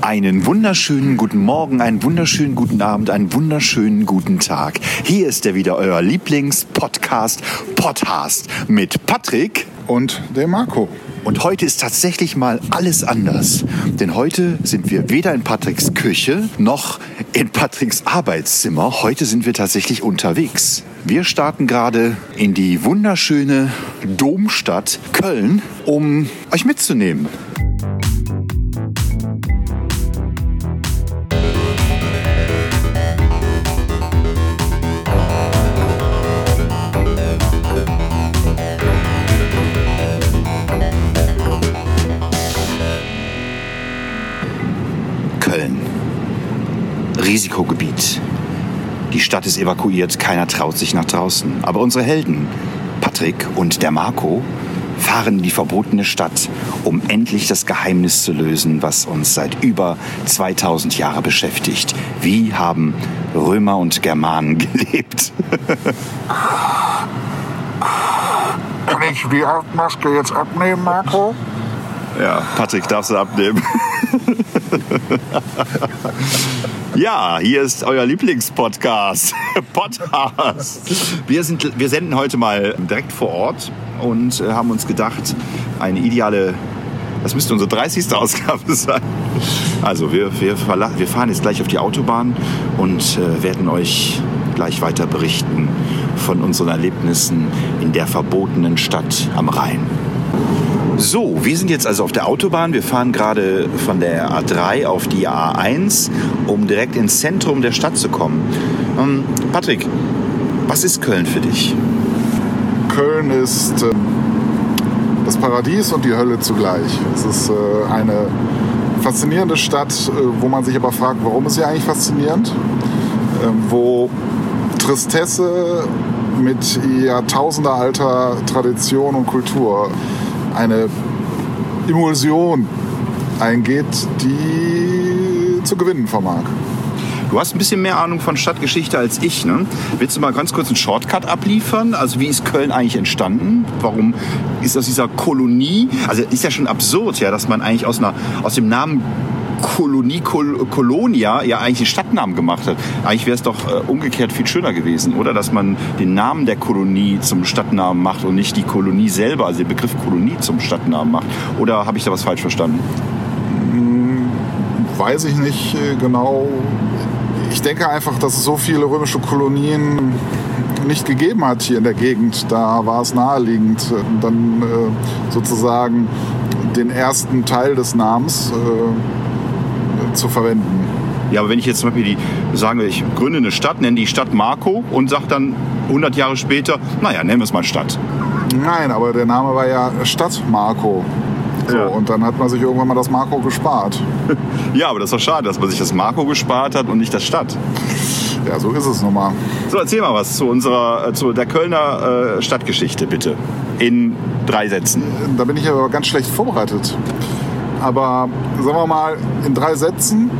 Einen wunderschönen guten Morgen, einen wunderschönen guten Abend, einen wunderschönen guten Tag. Hier ist er wieder, euer Lieblingspodcast, Podcast mit Patrick und dem Marco. Und heute ist tatsächlich mal alles anders. Denn heute sind wir weder in Patricks Küche noch in Patricks Arbeitszimmer. Heute sind wir tatsächlich unterwegs. Wir starten gerade in die wunderschöne Domstadt Köln, um euch mitzunehmen. Risikogebiet. Die Stadt ist evakuiert, keiner traut sich nach draußen. Aber unsere Helden, Patrick und der Marco, fahren in die verbotene Stadt, um endlich das Geheimnis zu lösen, was uns seit über 2000 Jahren beschäftigt. Wie haben Römer und Germanen gelebt? Kann ich die Maske jetzt abnehmen, Marco? Ja, Patrick, darfst du abnehmen. ja, hier ist euer Lieblingspodcast. Podcast. Wir, sind, wir senden heute mal direkt vor Ort und äh, haben uns gedacht, eine ideale, das müsste unsere 30. Ausgabe sein. Also wir, wir, wir fahren jetzt gleich auf die Autobahn und äh, werden euch gleich weiter berichten von unseren Erlebnissen in der verbotenen Stadt am Rhein. So, wir sind jetzt also auf der Autobahn. Wir fahren gerade von der A3 auf die A1, um direkt ins Zentrum der Stadt zu kommen. Ähm, Patrick, was ist Köln für dich? Köln ist äh, das Paradies und die Hölle zugleich. Es ist äh, eine faszinierende Stadt, äh, wo man sich aber fragt, warum ist sie eigentlich faszinierend? Ähm, wo Tristesse mit jahrtausendealter Tradition und Kultur eine Emulsion eingeht, die zu gewinnen vermag. Du hast ein bisschen mehr Ahnung von Stadtgeschichte als ich. Ne? Willst du mal ganz kurz einen Shortcut abliefern? Also wie ist Köln eigentlich entstanden? Warum ist aus dieser Kolonie, also ist ja schon absurd, ja, dass man eigentlich aus, einer, aus dem Namen Kolonie, Kol Kolonia ja eigentlich den Stadtnamen gemacht hat. Eigentlich wäre es doch äh, umgekehrt viel schöner gewesen, oder? Dass man den Namen der Kolonie zum Stadtnamen macht und nicht die Kolonie selber, also den Begriff Kolonie zum Stadtnamen macht. Oder habe ich da was falsch verstanden? Hm, weiß ich nicht äh, genau. Ich denke einfach, dass es so viele römische Kolonien nicht gegeben hat hier in der Gegend. Da war es naheliegend, äh, dann äh, sozusagen den ersten Teil des Namens zu verwenden. Ja, aber wenn ich jetzt zum Beispiel die, sagen wir, ich gründe eine Stadt, nenne die Stadt Marco und sage dann 100 Jahre später, naja, nennen wir es mal Stadt. Nein, aber der Name war ja Stadt Marco. So, ja. Und dann hat man sich irgendwann mal das Marco gespart. ja, aber das ist doch schade, dass man sich das Marco gespart hat und nicht das Stadt. Ja, so ist es nun mal. So, erzähl mal was zu unserer, äh, zu der Kölner äh, Stadtgeschichte, bitte. In drei Sätzen. Da bin ich aber ganz schlecht vorbereitet. Aber sagen wir mal in drei Sätzen.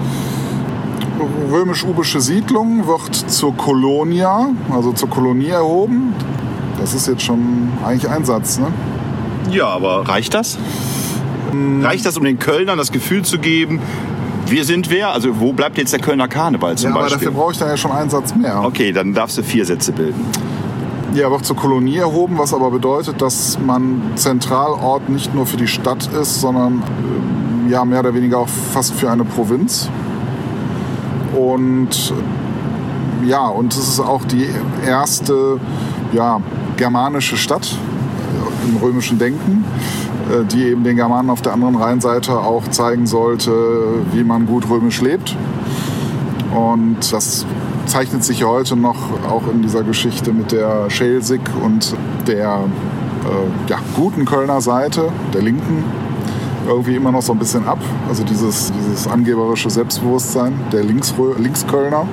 Römisch-ubische Siedlung wird zur Kolonia, also zur Kolonie erhoben. Das ist jetzt schon eigentlich ein Satz, ne? Ja, aber reicht das? Hm. Reicht das, um den Kölnern das Gefühl zu geben, wir sind wer? Also wo bleibt jetzt der Kölner Karneval zum ja, Beispiel? aber dafür brauche ich dann ja schon einen Satz mehr. Okay, dann darfst du vier Sätze bilden. Ja, wird zur Kolonie erhoben, was aber bedeutet, dass man Zentralort nicht nur für die Stadt ist, sondern äh, ja mehr oder weniger auch fast für eine Provinz. Und ja, und es ist auch die erste ja, germanische Stadt im römischen Denken, äh, die eben den Germanen auf der anderen Rheinseite auch zeigen sollte, wie man gut römisch lebt. Und das zeichnet sich heute noch auch in dieser Geschichte mit der Schelsig und der äh, ja, guten Kölner Seite, der linken, irgendwie immer noch so ein bisschen ab. Also dieses, dieses angeberische Selbstbewusstsein der Links Linkskölner.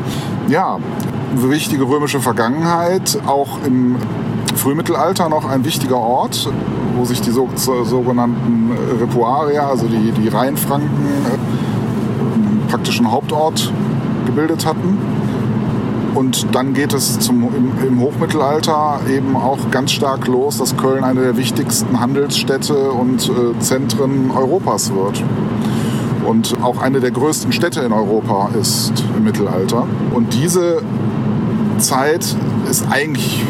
Ja, wichtige römische Vergangenheit, auch im Frühmittelalter noch ein wichtiger Ort, wo sich die so, sogenannten Repuaria, also die, die Rheinfranken, äh, praktischen Hauptort gebildet hatten. Und dann geht es zum, im, im, Hochmittelalter eben auch ganz stark los, dass Köln eine der wichtigsten Handelsstädte und äh, Zentren Europas wird. und auch eine der größten Städte in Europa ist im Mittelalter. Und diese Zeit ist eigentlich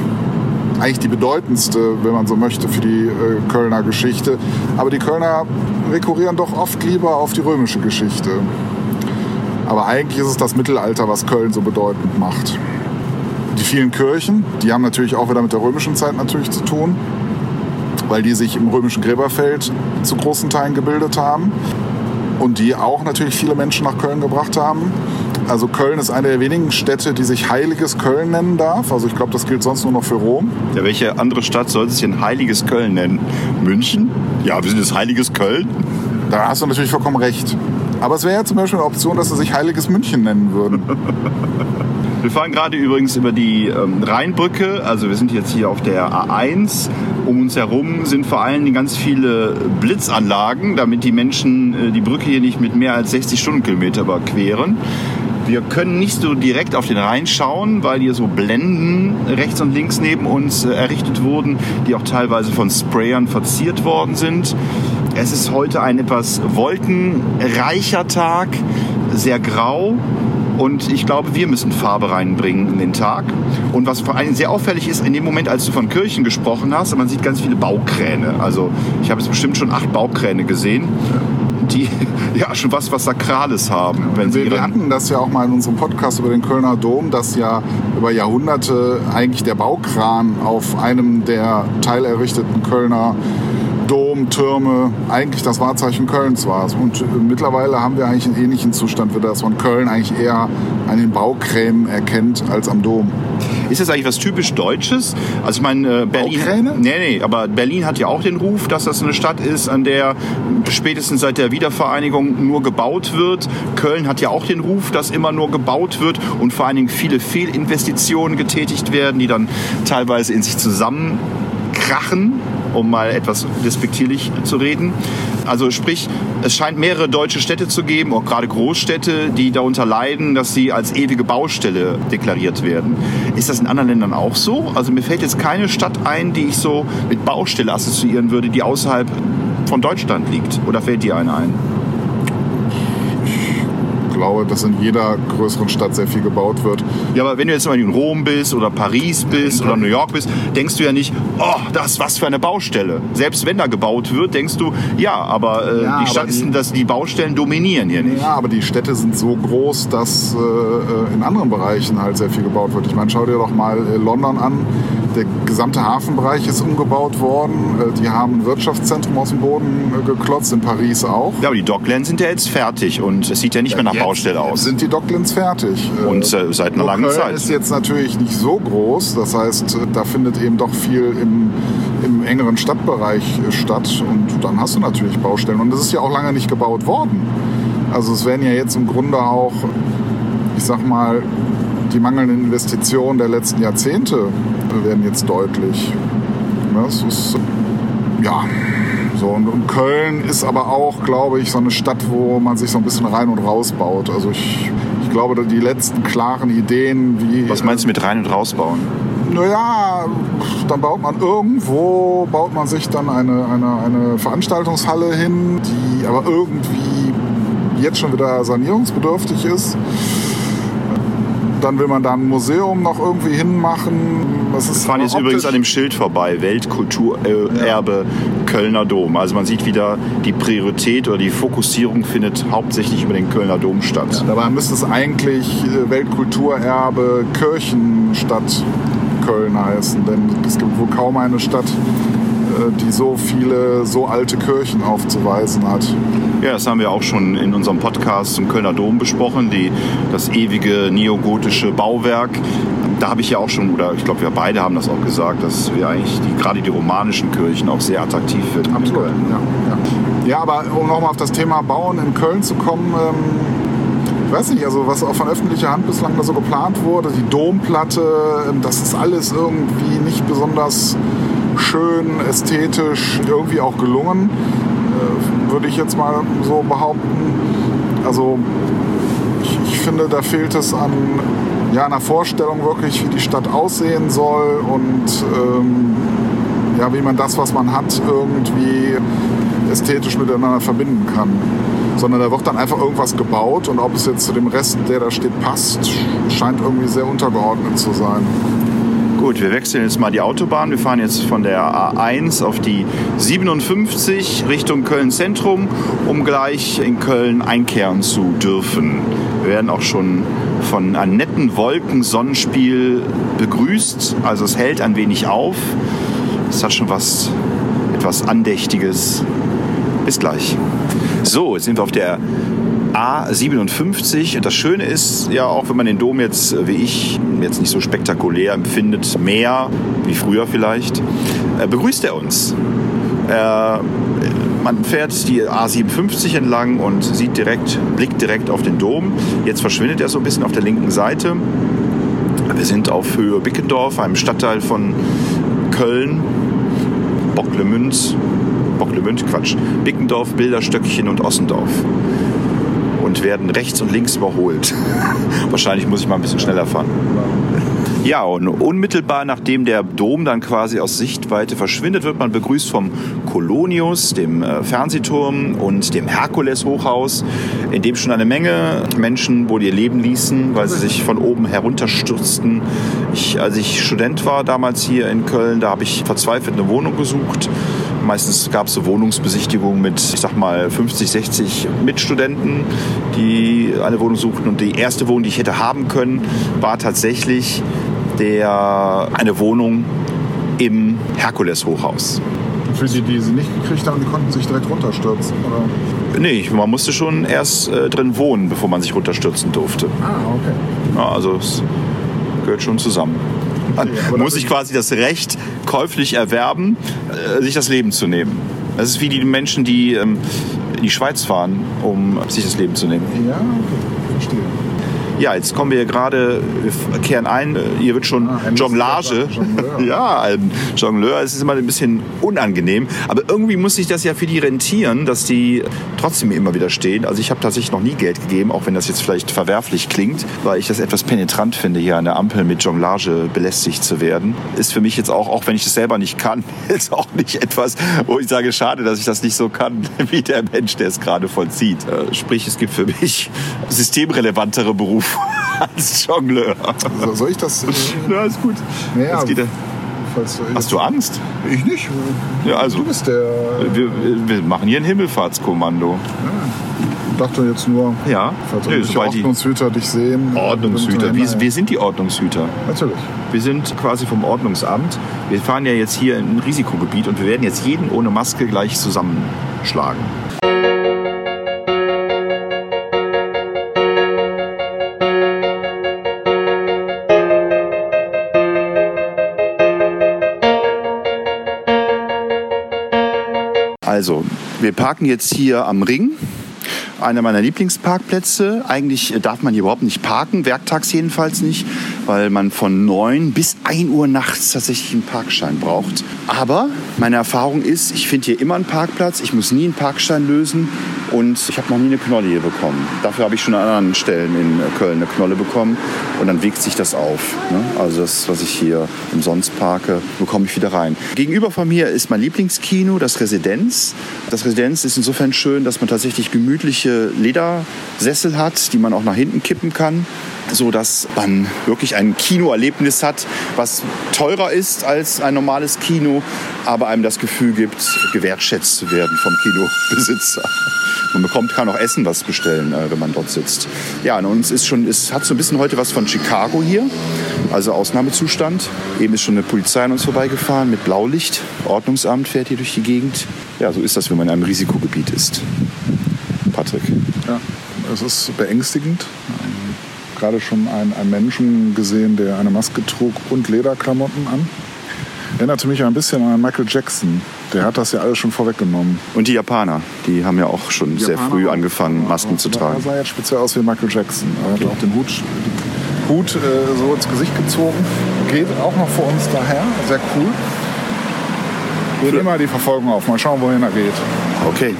eigentlich die bedeutendste, wenn man so möchte, für die äh, Kölner Geschichte. Aber die Kölner rekurrieren doch oft lieber auf die römische Geschichte. Aber eigentlich ist es das Mittelalter, was Köln so bedeutend macht. Die vielen Kirchen, die haben natürlich auch wieder mit der römischen Zeit natürlich zu tun, weil die sich im römischen Gräberfeld zu großen Teilen gebildet haben und die auch natürlich viele Menschen nach Köln gebracht haben. Also Köln ist eine der wenigen Städte, die sich Heiliges Köln nennen darf. Also ich glaube, das gilt sonst nur noch für Rom. Ja, welche andere Stadt soll sich denn Heiliges Köln nennen? München? Ja, wir sind das Heiliges Köln. Da hast du natürlich vollkommen recht. Aber es wäre ja zum Beispiel eine Option, dass sie sich Heiliges München nennen würden. Wir fahren gerade übrigens über die ähm, Rheinbrücke. Also wir sind jetzt hier auf der A1. Um uns herum sind vor allem ganz viele Blitzanlagen, damit die Menschen äh, die Brücke hier nicht mit mehr als 60 Stundenkilometer überqueren. Wir können nicht so direkt auf den Rhein schauen, weil hier so Blenden rechts und links neben uns äh, errichtet wurden, die auch teilweise von Sprayern verziert worden sind. Es ist heute ein etwas wolkenreicher Tag, sehr grau. Und ich glaube, wir müssen Farbe reinbringen in den Tag. Und was vor allem sehr auffällig ist, in dem Moment, als du von Kirchen gesprochen hast, man sieht ganz viele Baukräne. Also ich habe jetzt bestimmt schon acht Baukräne gesehen, die ja schon was, was Sakrales haben. Wenn sie wir, wir hatten das ja auch mal in unserem Podcast über den Kölner Dom, dass ja über Jahrhunderte eigentlich der Baukran auf einem der teilerrichteten Kölner Dom, Türme, eigentlich das Wahrzeichen Kölns war. Und mittlerweile haben wir eigentlich einen ähnlichen Zustand, wie das man Köln eigentlich eher an den Baukränen erkennt als am Dom. Ist das eigentlich was typisch Deutsches? Also ich meine, äh, Berlin. Baukräne? Nee, nee, aber Berlin hat ja auch den Ruf, dass das eine Stadt ist, an der spätestens seit der Wiedervereinigung nur gebaut wird. Köln hat ja auch den Ruf, dass immer nur gebaut wird und vor allen Dingen viele Fehlinvestitionen getätigt werden, die dann teilweise in sich zusammenkrachen um mal etwas despektierlich zu reden. Also sprich, es scheint mehrere deutsche Städte zu geben, auch gerade Großstädte, die darunter leiden, dass sie als ewige Baustelle deklariert werden. Ist das in anderen Ländern auch so? Also mir fällt jetzt keine Stadt ein, die ich so mit Baustelle assoziieren würde, die außerhalb von Deutschland liegt. Oder fällt dir eine ein? Glaube, dass in jeder größeren Stadt sehr viel gebaut wird. Ja, aber wenn du jetzt mal in Rom bist oder Paris bist oder New York bist, denkst du ja nicht, oh, das ist was für eine Baustelle. Selbst wenn da gebaut wird, denkst du, ja, aber äh, Ja, die Stadt ist, dass die Baustellen dominieren hier nicht. Ja, aber die Städte sind so groß, dass äh, in anderen Bereichen halt sehr viel gebaut wird. Ich meine, schau dir doch mal äh, London an. Der gesamte Hafenbereich ist umgebaut worden. Äh, die haben ein Wirtschaftszentrum aus dem Boden äh, geklotzt, in Paris auch. Ja, aber die Docklands sind ja jetzt fertig und es sieht ja nicht mehr nach Jetzt Baustelle aus. Sind die Docklands fertig? Und äh, seit einer Nur langen Köln Zeit. ist jetzt natürlich nicht so groß. Das heißt, äh, da findet eben doch viel im, im engeren Stadtbereich äh, statt. Und dann hast du natürlich Baustellen. Und es ist ja auch lange nicht gebaut worden. Also es werden ja jetzt im Grunde auch, ich sag mal, die mangelnden Investitionen der letzten Jahrzehnte werden jetzt deutlich. Ne, Es ist, ja, so, und, und Köln ist aber auch, glaube ich, so eine Stadt, wo man sich so ein bisschen rein und raus baut. Also ich, ich glaube, die letzten klaren Ideen, wie. Was meinst du mit rein und rausbauen? Naja, dann baut man irgendwo, baut man sich dann eine, eine, eine Veranstaltungshalle hin, die aber irgendwie jetzt schon wieder sanierungsbedürftig ist. Dann will man da ein Museum noch irgendwie hinmachen. Das ist Wir fahren jetzt optisch- übrigens an dem Schild vorbei, Weltkulturerbe Kölner Dom. Also man sieht wieder, die Priorität oder die Fokussierung findet hauptsächlich über den Kölner Dom statt. Dabei müsste es eigentlich äh, Weltkulturerbe Kirchenstadt Köln heißen, denn es gibt wohl kaum eine Stadt, die so viele, so alte Kirchen aufzuweisen hat. Ja, das haben wir auch schon in unserem Podcast zum Kölner Dom besprochen, die, das ewige neogotische Bauwerk. Da habe ich ja auch schon, oder ich glaube, wir beide haben das auch gesagt, dass wir eigentlich die, gerade die romanischen Kirchen auch sehr attraktiv finden. in Köln. Ja, ja. ja, aber um nochmal auf das Thema Bauen in Köln zu kommen, ähm, ich weiß nicht, also was auch von öffentlicher Hand bislang da so geplant wurde, die Domplatte, ähm, das ist alles irgendwie nicht besonders schön, ästhetisch, irgendwie auch gelungen, äh, würde ich jetzt mal so behaupten. Also ich, ich finde, da fehlt es an ja, einer Vorstellung wirklich, wie die Stadt aussehen soll und ähm, ja, wie man das, was man hat, irgendwie ästhetisch miteinander verbinden kann. sondern da wird dann einfach irgendwas gebaut und ob es jetzt zu dem Rest, der da steht, passt, scheint irgendwie sehr untergeordnet zu sein. Gut, wir wechseln jetzt mal die Autobahn. Wir fahren jetzt von der A1 auf die 57 Richtung Köln Zentrum, um gleich in Köln einkehren zu dürfen. Wir werden auch schon von einem netten Wolkensonnenspiel begrüßt. Also es hält ein wenig auf. Es hat schon was etwas Andächtiges. Bis gleich. So, jetzt sind wir auf der A57. Und das Schöne ist ja auch, wenn man den Dom jetzt, äh, wie ich, jetzt nicht so spektakulär empfindet, mehr wie früher vielleicht, äh, begrüßt er uns. Äh, man fährt die A57 entlang und sieht direkt, blickt direkt auf den Dom. Jetzt verschwindet er so ein bisschen auf der linken Seite. Wir sind auf Höhe Bickendorf, einem Stadtteil von Köln, Bocklemünz, Bocklemünd, Quatsch, Bickendorf, Bilderstöckchen und Ossendorf und werden rechts und links überholt. Wahrscheinlich muss ich mal ein bisschen schneller fahren. Ja, und unmittelbar nachdem der Dom dann quasi aus Sichtweite verschwindet, wird man begrüßt vom Kolonius, dem äh, Fernsehturm und dem Herkules-Hochhaus, in dem schon eine Menge Menschen wohl ihr Leben ließen, weil sie sich von oben herunterstürzten. Ich, als ich Student war damals hier in Köln, da habe ich verzweifelt eine Wohnung gesucht Meistens gab es so Wohnungsbesichtigungen mit, ich sag mal, 50, 60 Mitstudenten, die eine Wohnung suchten. Und die erste Wohnung, die ich hätte haben können, war tatsächlich der, eine Wohnung im Herkules-Hochhaus. Für die, die sie nicht gekriegt haben, die konnten sich direkt runterstürzen, oder? Nee, man musste schon erst äh, drin wohnen, bevor man sich runterstürzen durfte. Ah, okay. Ja, also es gehört schon zusammen. Man okay, muss sich quasi das Recht käuflich erwerben, äh, sich das Leben zu nehmen. Das ist wie die Menschen, die ähm, in die Schweiz fahren, um sich das Leben zu nehmen. Ja, okay, verstehe. Ja, jetzt kommen wir gerade, wir kehren ein, hier wird schon ah, Jonglage. Jongleur. ja, ein Jongleur. Es ist immer ein bisschen unangenehm. Aber irgendwie muss sich das ja für die rentieren, dass die trotzdem immer wieder stehen. Also ich habe tatsächlich noch nie Geld gegeben, auch wenn das jetzt vielleicht verwerflich klingt, weil ich das etwas penetrant finde, hier an der Ampel mit Jonglage belästigt zu werden. Ist für mich jetzt auch, auch wenn ich es selber nicht kann, ist auch nicht etwas, wo ich sage, schade, dass ich das nicht so kann, wie der Mensch, der es gerade vollzieht. Äh, sprich, es gibt für mich systemrelevantere Berufe als Jongleur. So, soll ich das? Äh, ja, ist gut. Naja, geht Hast du Angst? Ich nicht. Ja, also. Du bist der. Wir, wir machen hier ein Himmelfahrtskommando. Ja. Ich dachte jetzt nur, ja. falls nee, die Ordnungshüter dich sehen. Ordnungshüter. Wir, wir, sind die Ordnungshüter. Natürlich. Wir sind quasi vom Ordnungsamt. Wir fahren ja jetzt hier in ein Risikogebiet und wir werden jetzt jeden ohne Maske gleich zusammenschlagen. Also, wir parken jetzt hier am Ring einer meiner Lieblingsparkplätze. Eigentlich darf man hier überhaupt nicht parken, werktags jedenfalls nicht, weil man von 9 bis 1 Uhr nachts tatsächlich einen Parkschein braucht. Aber meine Erfahrung ist, ich finde hier immer einen Parkplatz, ich muss nie einen Parkschein lösen und ich habe noch nie eine Knolle hier bekommen. Dafür habe ich schon an anderen Stellen in Köln eine Knolle bekommen und dann wiegt sich das auf. Ne? Also das, was ich hier umsonst parke, bekomme ich wieder rein. Gegenüber von mir ist mein Lieblingskino, das Residenz. Das Residenz ist insofern schön, dass man tatsächlich gemütliche Ledersessel hat, die man auch nach hinten kippen kann so dass man wirklich ein Kinoerlebnis hat, was teurer ist als ein normales Kino, aber einem das Gefühl gibt, gewertschätzt zu werden vom Kinobesitzer. Man bekommt, kann auch Essen was bestellen, äh, wenn man dort sitzt. Ja, und uns ist schon, es hat so ein bisschen heute was von Chicago hier, also Ausnahmezustand. Eben ist schon eine Polizei an uns vorbeigefahren mit Blaulicht. Ordnungsamt fährt hier durch die Gegend. Ja, so ist das, wenn man in einem Risikogebiet ist. Patrick. Ja, es ist beängstigend gerade schon einen, einen Menschen gesehen, der eine Maske trug und Lederklamotten an. Erinnerte mich ein bisschen an Michael Jackson. Der hat das ja alles schon vorweggenommen. Und die Japaner, die haben ja auch schon die sehr Japaner früh angefangen, Masken zu tragen. Er sah jetzt speziell aus wie Michael Jackson. Er hat auch den Hut, Hut äh, so ins Gesicht gezogen. Geht auch noch vor uns daher. Sehr cool. Wir nehmen mal die Verfolgung auf. Mal schauen, wohin er geht. Okay.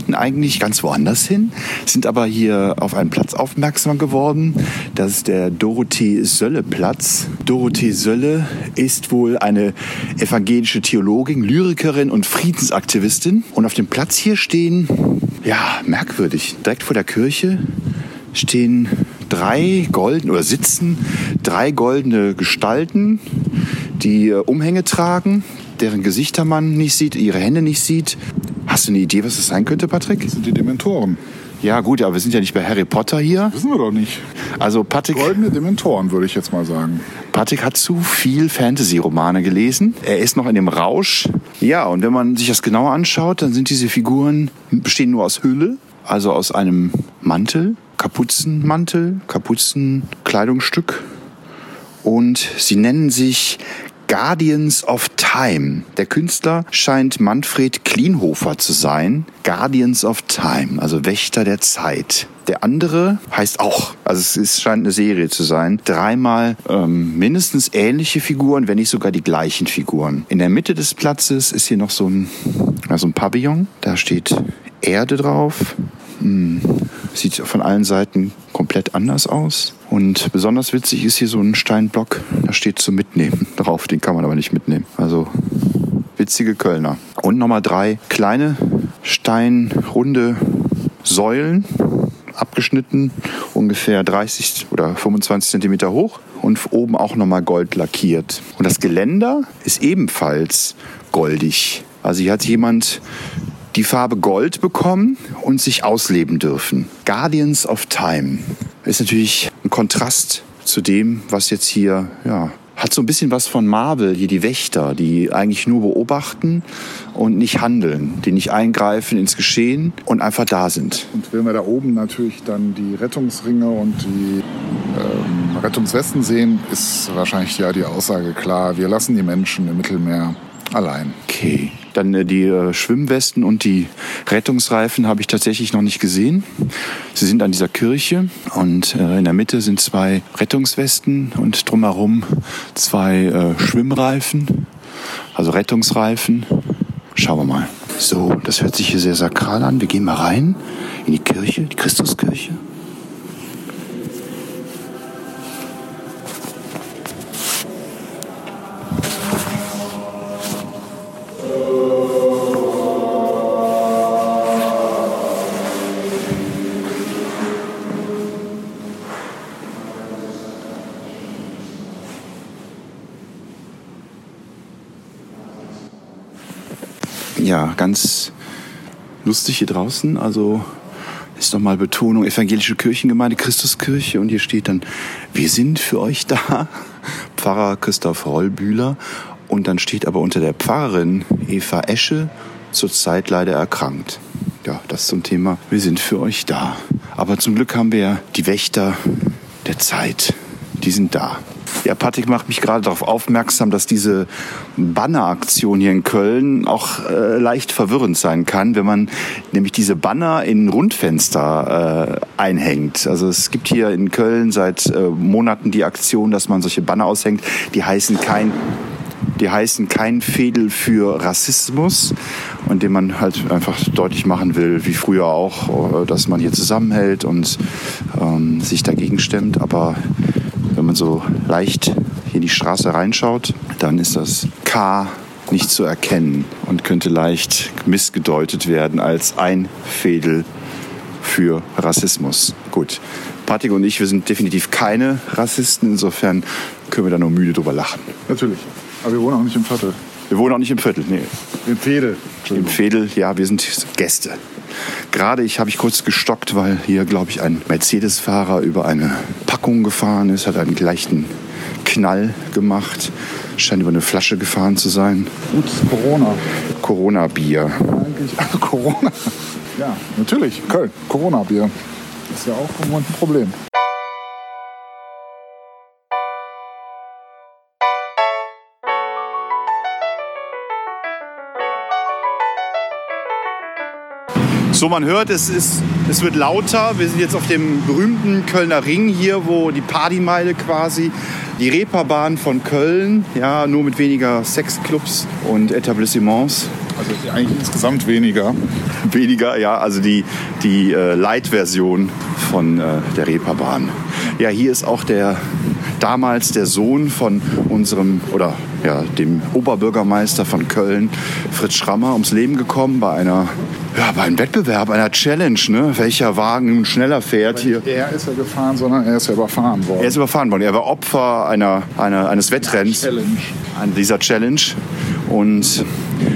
Wollten eigentlich ganz woanders hin, sind aber hier auf einen Platz aufmerksam geworden. Das ist der Dorothee-Sölle-Platz. Dorothee Sölle ist wohl eine evangelische Theologin, Lyrikerin und Friedensaktivistin. Und auf dem Platz hier stehen, ja, merkwürdig, direkt vor der Kirche stehen drei golden oder sitzen drei goldene Gestalten, die äh, Umhänge tragen, deren Gesichter man nicht sieht, ihre Hände nicht sieht. Hast du eine Idee, was das sein könnte, Patrick? Das sind die Dementoren. Ja, gut, aber wir sind ja nicht bei Harry Potter hier. Wissen wir doch nicht. Also Patrick, Goldene Dementoren, würde ich jetzt mal sagen. Patrick hat zu viel Fantasy-Romane gelesen. Er ist noch in dem Rausch. Ja, und wenn man sich das genauer anschaut, dann sind diese Figuren bestehen nur aus Hülle, also aus einem Mantel, Kapuzenmantel, Kapuzenkleidungsstück. Und sie nennen sich Guardians of Time. Der Künstler scheint Manfred Klienhofer zu sein. Guardians of Time, also Wächter der Zeit. Der andere heißt auch, also es ist, scheint eine Serie zu sein, dreimal ähm, mindestens ähnliche Figuren, wenn nicht sogar die gleichen Figuren. In der Mitte des Platzes ist hier noch so ein, ja, so ein Pavillon. Da steht Erde drauf. Hm. Sieht von allen Seiten komplett anders aus. Und besonders witzig ist hier so ein Steinblock, da steht zum Mitnehmen drauf. Den kann man aber nicht mitnehmen. Also witzige Kölner. Und nochmal drei kleine steinrunde Säulen, abgeschnitten, ungefähr 30 oder 25 Zentimeter hoch und oben auch nochmal gold lackiert. Und das Geländer ist ebenfalls goldig. Also hier hat jemand die Farbe Gold bekommen und sich ausleben dürfen. Guardians of Time ist natürlich ein Kontrast zu dem, was jetzt hier, ja, hat so ein bisschen was von Marvel, hier die Wächter, die eigentlich nur beobachten und nicht handeln, die nicht eingreifen ins Geschehen und einfach da sind. Und wenn wir da oben natürlich dann die Rettungsringe und die ähm, Rettungswesten sehen, ist wahrscheinlich ja die Aussage klar, wir lassen die Menschen im Mittelmeer allein. Okay. Dann äh, die äh, Schwimmwesten und die Rettungsreifen habe ich tatsächlich noch nicht gesehen. Sie sind an dieser Kirche und äh, in der Mitte sind zwei Rettungswesten und drumherum zwei äh, Schwimmreifen, also Rettungsreifen. Schauen wir mal. So, das hört sich hier sehr sakral an. Wir gehen mal rein in die Kirche, die Christuskirche. Ganz lustig hier draußen. Also ist nochmal Betonung evangelische Kirchengemeinde, Christuskirche. Und hier steht dann, wir sind für euch da. Pfarrer Christoph Rollbühler. Und dann steht aber unter der Pfarrerin Eva Esche, zurzeit leider erkrankt. Ja, das zum Thema, wir sind für euch da. Aber zum Glück haben wir die Wächter der Zeit. Die sind da. Ja, Patrick macht mich gerade darauf aufmerksam, dass diese Banneraktion hier in Köln auch äh, leicht verwirrend sein kann, wenn man nämlich diese Banner in Rundfenster äh, einhängt. Also es gibt hier in Köln seit äh, Monaten die Aktion, dass man solche Banner aushängt, die heißen kein die heißen kein Fädel für Rassismus und dem man halt einfach deutlich machen will, wie früher auch, äh, dass man hier zusammenhält und ähm, sich dagegen stemmt. Aber man so leicht hier in die Straße reinschaut, dann ist das K nicht zu erkennen und könnte leicht missgedeutet werden als ein Fädel für Rassismus. Gut, Patrick und ich, wir sind definitiv keine Rassisten, insofern können wir da nur müde drüber lachen. Natürlich. Aber wir wohnen auch nicht im Viertel. Wir wohnen auch nicht im Viertel, nee. Im Fädel. Im Fädel, ja, wir sind Gäste. Gerade ich habe ich kurz gestockt, weil hier, glaube ich, ein Mercedes-Fahrer über eine Packung gefahren ist, hat einen leichten Knall gemacht. Scheint über eine Flasche gefahren zu sein. Gut, Corona. Corona-Bier. Also Corona. Ja, natürlich. Köln. Corona-Bier. Ist ja auch ein Problem. So, man hört, es, ist, es wird lauter. Wir sind jetzt auf dem berühmten Kölner Ring hier, wo die Partymeile quasi, die Reeperbahn von Köln, ja, nur mit weniger Sexclubs und Etablissements. Also eigentlich insgesamt weniger. Weniger, ja, also die, die äh, Light-Version von äh, der Reeperbahn. Ja, hier ist auch der damals der Sohn von unserem oder ja, dem Oberbürgermeister von Köln, Fritz Schrammer, ums Leben gekommen bei einer ja, bei einem Wettbewerb, einer Challenge, ne? welcher Wagen schneller fährt hier. Er ist ja gefahren, sondern er ist ja überfahren worden. Er ist überfahren worden. Er war Opfer einer, einer, eines Wettrenns. Challenge. An dieser Challenge. Und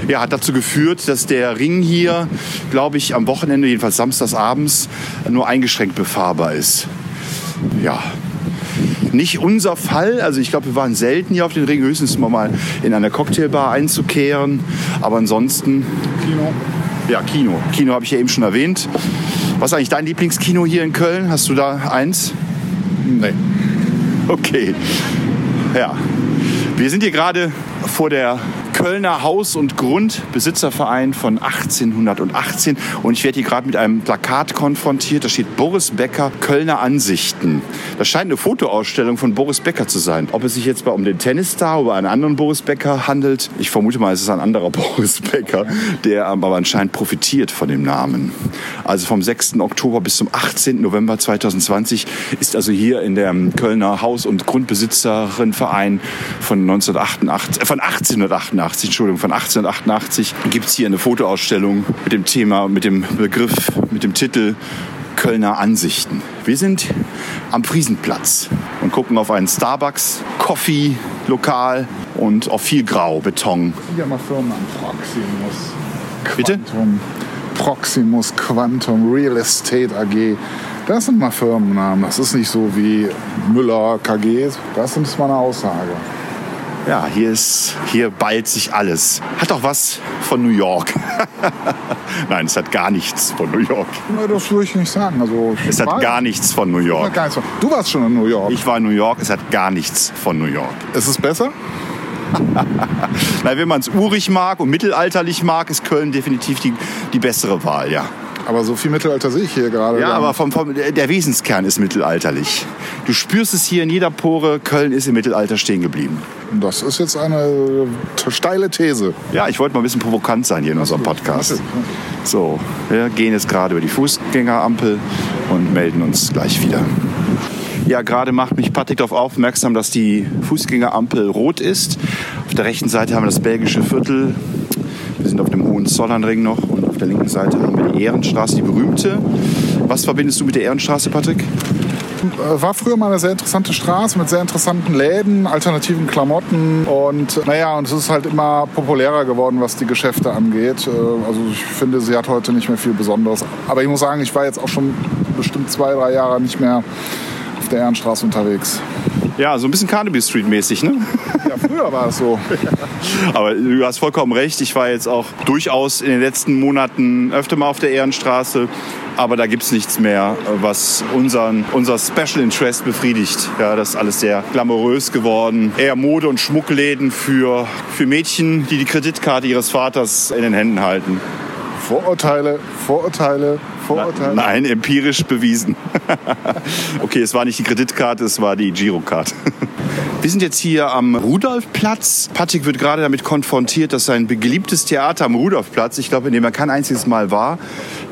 ja, hat dazu geführt, dass der Ring hier, glaube ich, am Wochenende, jedenfalls samstagsabends, nur eingeschränkt befahrbar ist. Ja, nicht unser Fall. Also ich glaube, wir waren selten hier auf den Ring, höchstens mal in einer Cocktailbar einzukehren. Aber ansonsten, Kino. Ja, Kino. Kino habe ich ja eben schon erwähnt. Was ist eigentlich dein Lieblingskino hier in Köln? Hast du da eins? Nee. Okay. Ja. Wir sind hier gerade vor der Kölner Haus- und Grundbesitzerverein von 1818 und ich werde hier gerade mit einem Plakat konfrontiert. Da steht Boris Becker Kölner Ansichten. Das scheint eine Fotoausstellung von Boris Becker zu sein. Ob es sich jetzt mal um den Tennisstar oder einen anderen Boris Becker handelt, ich vermute mal, es ist ein anderer Boris Becker, der aber anscheinend profitiert von dem Namen. Also vom 6. Oktober bis zum 18. November 2020 ist also hier in der Kölner Haus- und Grundbesitzerinnenverein von 1988, äh, von 1888 Entschuldigung, von 1888 gibt es hier eine Fotoausstellung mit dem Thema, mit dem Begriff, mit dem Titel Kölner Ansichten. Wir sind am Friesenplatz und gucken auf einen Starbucks, Coffee, Lokal und auf viel Grau, Beton. Hier mal Firmen Proximus. Bitte? Quantum, Proximus Quantum Real Estate AG. Das sind mal Firmennamen. Das ist nicht so wie Müller KG. Das ist mal eine Aussage. Ja, hier ist, hier ballt sich alles. Hat auch was von New York. Nein, es hat gar nichts von New York. Na, Das würde ich nicht sagen. Also, Es hat gar nichts von New York. Du warst schon in New York. Ich war in New York, es hat gar nichts von New York. ist es besser? Na, wenn man es urig mag und mittelalterlich mag, ist Köln definitiv die, die bessere Wahl, ja. Aber so viel Mittelalter sehe ich hier gerade. Ja, gar aber vom, vom, der Wesenskern ist mittelalterlich. Du spürst es hier in jeder Pore, Köln ist im Mittelalter stehen geblieben. das ist jetzt eine äh, steile These. Ja, ich wollte mal ein bisschen provokant sein hier in unserem Podcast. So, wir gehen jetzt gerade über die Fußgängerampel und melden uns gleich wieder. Ja, gerade macht mich Patrick darauf aufmerksam, dass die Fußgängerampel rot ist. Auf der rechten Seite haben wir das belgische Viertel. Wir sind auf dem Hohenzollernring noch und auf der linken Seite haben wir die Ehrenstraße, die berühmte. Was verbindest du mit der Ehrenstraße, Patrick? Äh, War früher mal eine sehr interessante Straße mit sehr interessanten Läden, alternativen Klamotten und naja, und es ist halt immer populärer geworden, was die Geschäfte angeht. Äh, Also ich finde, sie hat heute nicht mehr viel Besonderes. Aber ich muss sagen, ich war jetzt auch schon bestimmt zwei, drei Jahre nicht mehr auf der Ehrenstraße unterwegs. Ja, so ein bisschen Carnaby Street mäßig, ne? Ja, früher war es so. Aber du hast vollkommen recht. Ich war jetzt auch durchaus in den letzten Monaten öfter mal auf der Ehrenstraße. Aber da gibt es nichts mehr, was unseren, unser Special Interest befriedigt. Ja, das ist alles sehr glamourös geworden. Eher Mode- und Schmuckläden für, für Mädchen, die die Kreditkarte ihres Vaters in den Händen halten. Vorurteile, Vorurteile, Vorurteile. Nein, empirisch bewiesen. okay, es war nicht die Kreditkarte, es war die Girocard. Wir sind jetzt hier am Rudolfplatz. Patrick wird gerade damit konfrontiert, dass sein beliebtes Theater am Rudolfplatz, ich glaube, in dem er kein einziges Mal war,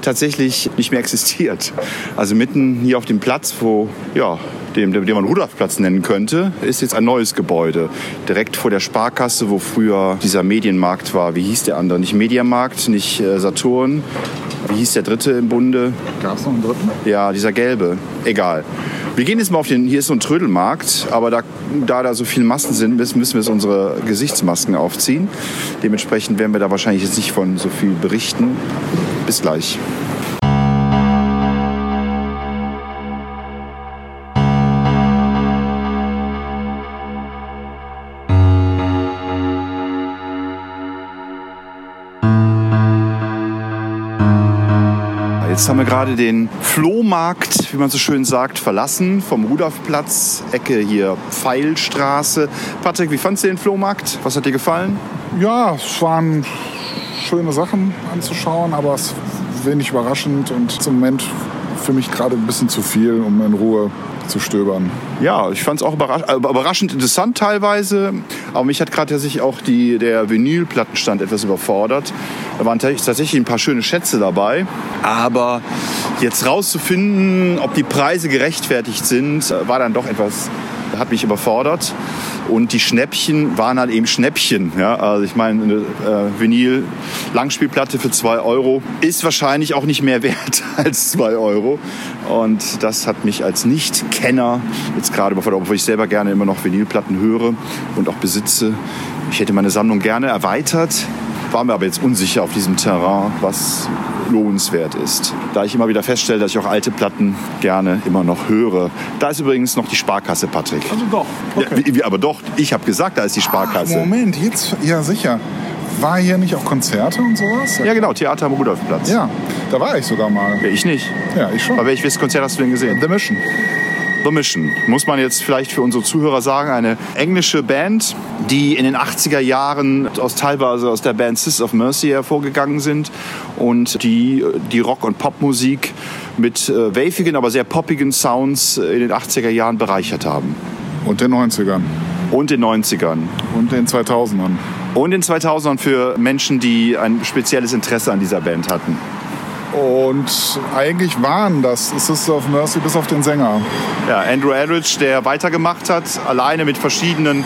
tatsächlich nicht mehr existiert. Also mitten hier auf dem Platz, wo, ja, den, den man Rudolfplatz nennen könnte, ist jetzt ein neues Gebäude. Direkt vor der Sparkasse, wo früher dieser Medienmarkt war. Wie hieß der andere? Nicht Mediamarkt, nicht äh, Saturn. Wie hieß der dritte im Bunde? Gab es noch einen dritten? Ja, dieser gelbe. Egal. Wir gehen jetzt mal auf den, hier ist so ein Trödelmarkt, aber da, da da so viele Massen sind, müssen müssen wir jetzt unsere Gesichtsmasken aufziehen. Dementsprechend werden wir da wahrscheinlich jetzt nicht von so viel berichten. Bis gleich. Jetzt haben wir gerade den Flohmarkt, wie man so schön sagt, verlassen vom Rudolfplatz, Ecke hier Pfeilstraße. Patrick, wie fandst du den Flohmarkt? Was hat dir gefallen? Ja, es waren schöne Sachen anzuschauen, aber es wenig überraschend und zum Moment für mich gerade ein bisschen zu viel, um in Ruhe zu stöbern. Ja, ich fand es auch überrasch äh, überraschend interessant teilweise. Aber mich hat gerade tatsächlich auch die, der Vinylplattenstand etwas überfordert. Da waren tatsächlich ein paar schöne Schätze dabei. Aber jetzt rauszufinden, ob die Preise gerechtfertigt sind, äh, war dann doch etwas, hat mich überfordert. Und die Schnäppchen waren halt eben Schnäppchen. Ja? Also ich meine, eine äh, Vinyl-Langspielplatte für 2 Euro ist wahrscheinlich auch nicht mehr wert als 2 Euro. Und das hat mich als Nicht-Kenner jetzt gerade überfordert, obwohl ich selber gerne immer noch Vinylplatten höre und auch besitze. Ich hätte meine Sammlung gerne erweitert, war mir aber jetzt unsicher auf diesem Terrain, was lohnenswert ist. Da ich immer wieder feststelle, dass ich auch alte Platten gerne immer noch höre. Da ist übrigens noch die Sparkasse, Patrick. Also doch. Ja, wie, aber doch, ich habe gesagt, da ist die Sparkasse. Moment, jetzt, ja sicher. War hier nicht auch Konzerte und sowas? Ja, genau, Theater am Rudolfplatz. Ja, da war ich sogar mal. Ja, ich nicht. Ja, ich schon. Aber welches Konzert hast du denn gesehen? The Mission. The Mission. Muss man jetzt vielleicht für unsere Zuhörer sagen, eine englische Band, die in den 80er Jahren aus teilweise aus der Band Sis of Mercy hervorgegangen sind und die die Rock- und Popmusik mit äh, wavigen, aber sehr poppigen Sounds in den 80er Jahren bereichert haben. Und den 90ern. Und den 90ern. Und den 2000ern. Und den 2000ern für Menschen, die ein spezielles Interesse an dieser Band hatten. Und eigentlich waren das Sister of Mercy bis auf den Sänger. Ja, Andrew Eldridge, der weitergemacht hat, alleine mit verschiedenen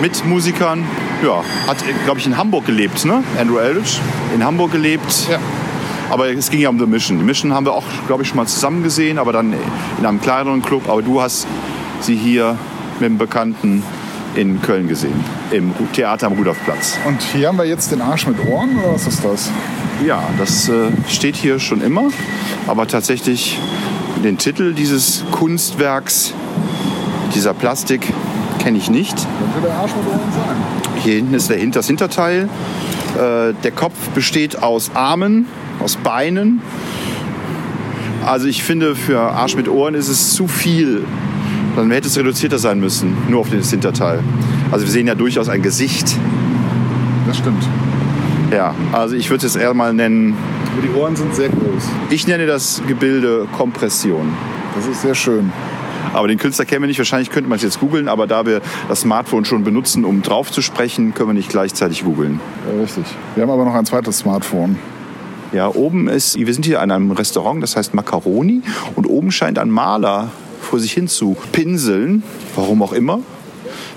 Mitmusikern. Ja, hat, glaube ich, in Hamburg gelebt, ne? Andrew Eldridge. In Hamburg gelebt. Ja. Aber es ging ja um The Mission. Die Mission haben wir auch, glaube ich, schon mal zusammen gesehen, aber dann in einem kleineren Club. Aber du hast sie hier mit einem Bekannten in Köln gesehen, im Theater am Rudolfplatz. Und hier haben wir jetzt den Arsch mit Ohren oder was ist das? Ja, das äh, steht hier schon immer, aber tatsächlich den Titel dieses Kunstwerks, dieser Plastik, kenne ich nicht. Könnte der Arsch mit Ohren sein. Hier hinten ist der, das Hinterteil. Äh, der Kopf besteht aus Armen, aus Beinen. Also ich finde, für Arsch mit Ohren ist es zu viel. Dann hätte es reduzierter sein müssen, nur auf das Hinterteil. Also wir sehen ja durchaus ein Gesicht. Das stimmt. Ja, also ich würde es eher mal nennen, Aber die Ohren sind sehr groß. ich nenne das Gebilde Kompression. Das ist sehr schön. Aber den Künstler kennen wir nicht. Wahrscheinlich könnte man es jetzt googeln, aber da wir das Smartphone schon benutzen, um drauf zu sprechen, können wir nicht gleichzeitig googeln. Ja, richtig. Wir haben aber noch ein zweites Smartphone. Ja, oben ist, wir sind hier an einem Restaurant, das heißt Macaroni. Und oben scheint ein Maler vor sich hin zu pinseln. Warum auch immer.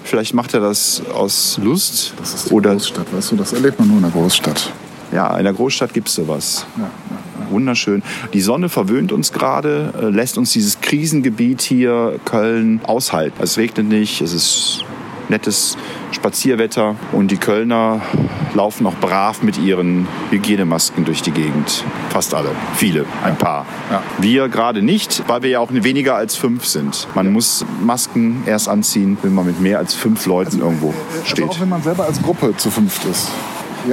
Vielleicht macht er das aus Lust. Das ist die Oder Großstadt, weißt du? Das erlebt man nur in der Großstadt. ja, in der Großstadt gibt es sowas. Wunderschön. Die Sonne verwöhnt uns gerade, äh, lässt uns dieses Krisengebiet hier Köln aushalten. Es regnet nicht, es ist nettes Spazierwetter und die Kölner laufen auch brav mit ihren Hygienemasken durch die Gegend. Fast alle, viele, ein paar. Ja. Wir gerade nicht, weil wir ja auch weniger als fünf sind. Man muss Masken erst anziehen, wenn man mit mehr als fünf Leuten irgendwo steht. Also auch wenn man selber als Gruppe zu fünft ist.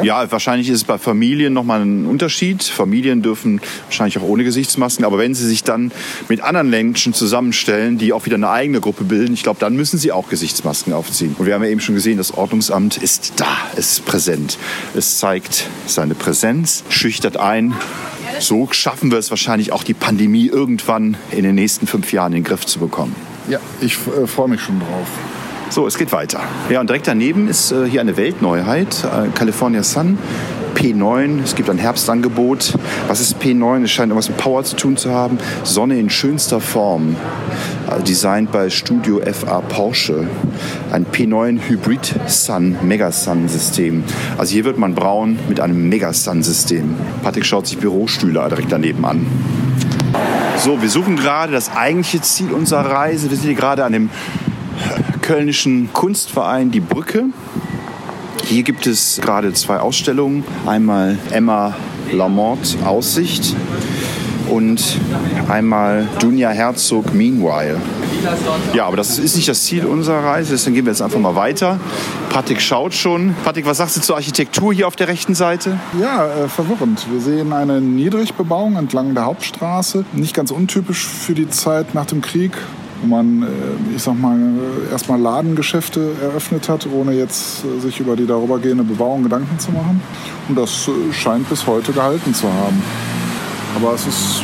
Ja, wahrscheinlich ist es bei Familien nochmal ein Unterschied. Familien dürfen wahrscheinlich auch ohne Gesichtsmasken, aber wenn sie sich dann mit anderen Menschen zusammenstellen, die auch wieder eine eigene Gruppe bilden, ich glaube, dann müssen sie auch Gesichtsmasken aufziehen. Und wir haben ja eben schon gesehen, das Ordnungsamt ist da, es ist präsent. Es zeigt seine Präsenz, schüchtert ein. So schaffen wir es wahrscheinlich auch, die Pandemie irgendwann in den nächsten fünf Jahren in den Griff zu bekommen. Ja, ich äh, freue mich schon drauf. So, es geht weiter. Ja, und direkt daneben ist äh, hier eine Weltneuheit, äh, California Sun. P9, es gibt ein Herbstangebot. Was ist P9? Es scheint irgendwas mit Power zu tun zu haben. Sonne in schönster Form. Äh, designt bei Studio FA Porsche. Ein P9 Hybrid Sun, Mega Sun System. Also hier wird man braun mit einem Mega Sun System. Patrick schaut sich Bürostühle direkt daneben an. So, wir suchen gerade das eigentliche Ziel unserer Reise. Wir sind hier gerade an dem kölnischen Kunstverein Die Brücke. Hier gibt es gerade zwei Ausstellungen. Einmal Emma Lamont Aussicht und einmal Dunja Herzog Meanwhile. Ja, aber das ist nicht das Ziel unserer Reise, deswegen gehen wir jetzt einfach mal weiter. Patrick schaut schon. Patrick, was sagst du zur Architektur hier auf der rechten Seite? Ja, äh, verwirrend. Wir sehen eine Niedrigbebauung entlang der Hauptstraße. Nicht ganz untypisch für die Zeit nach dem Krieg, wo man, äh, ich sag mal, erstmal Ladengeschäfte eröffnet hat, ohne jetzt äh, sich über die darübergehende Bebauung Gedanken zu machen. Und das äh, scheint bis heute gehalten zu haben. Aber es ist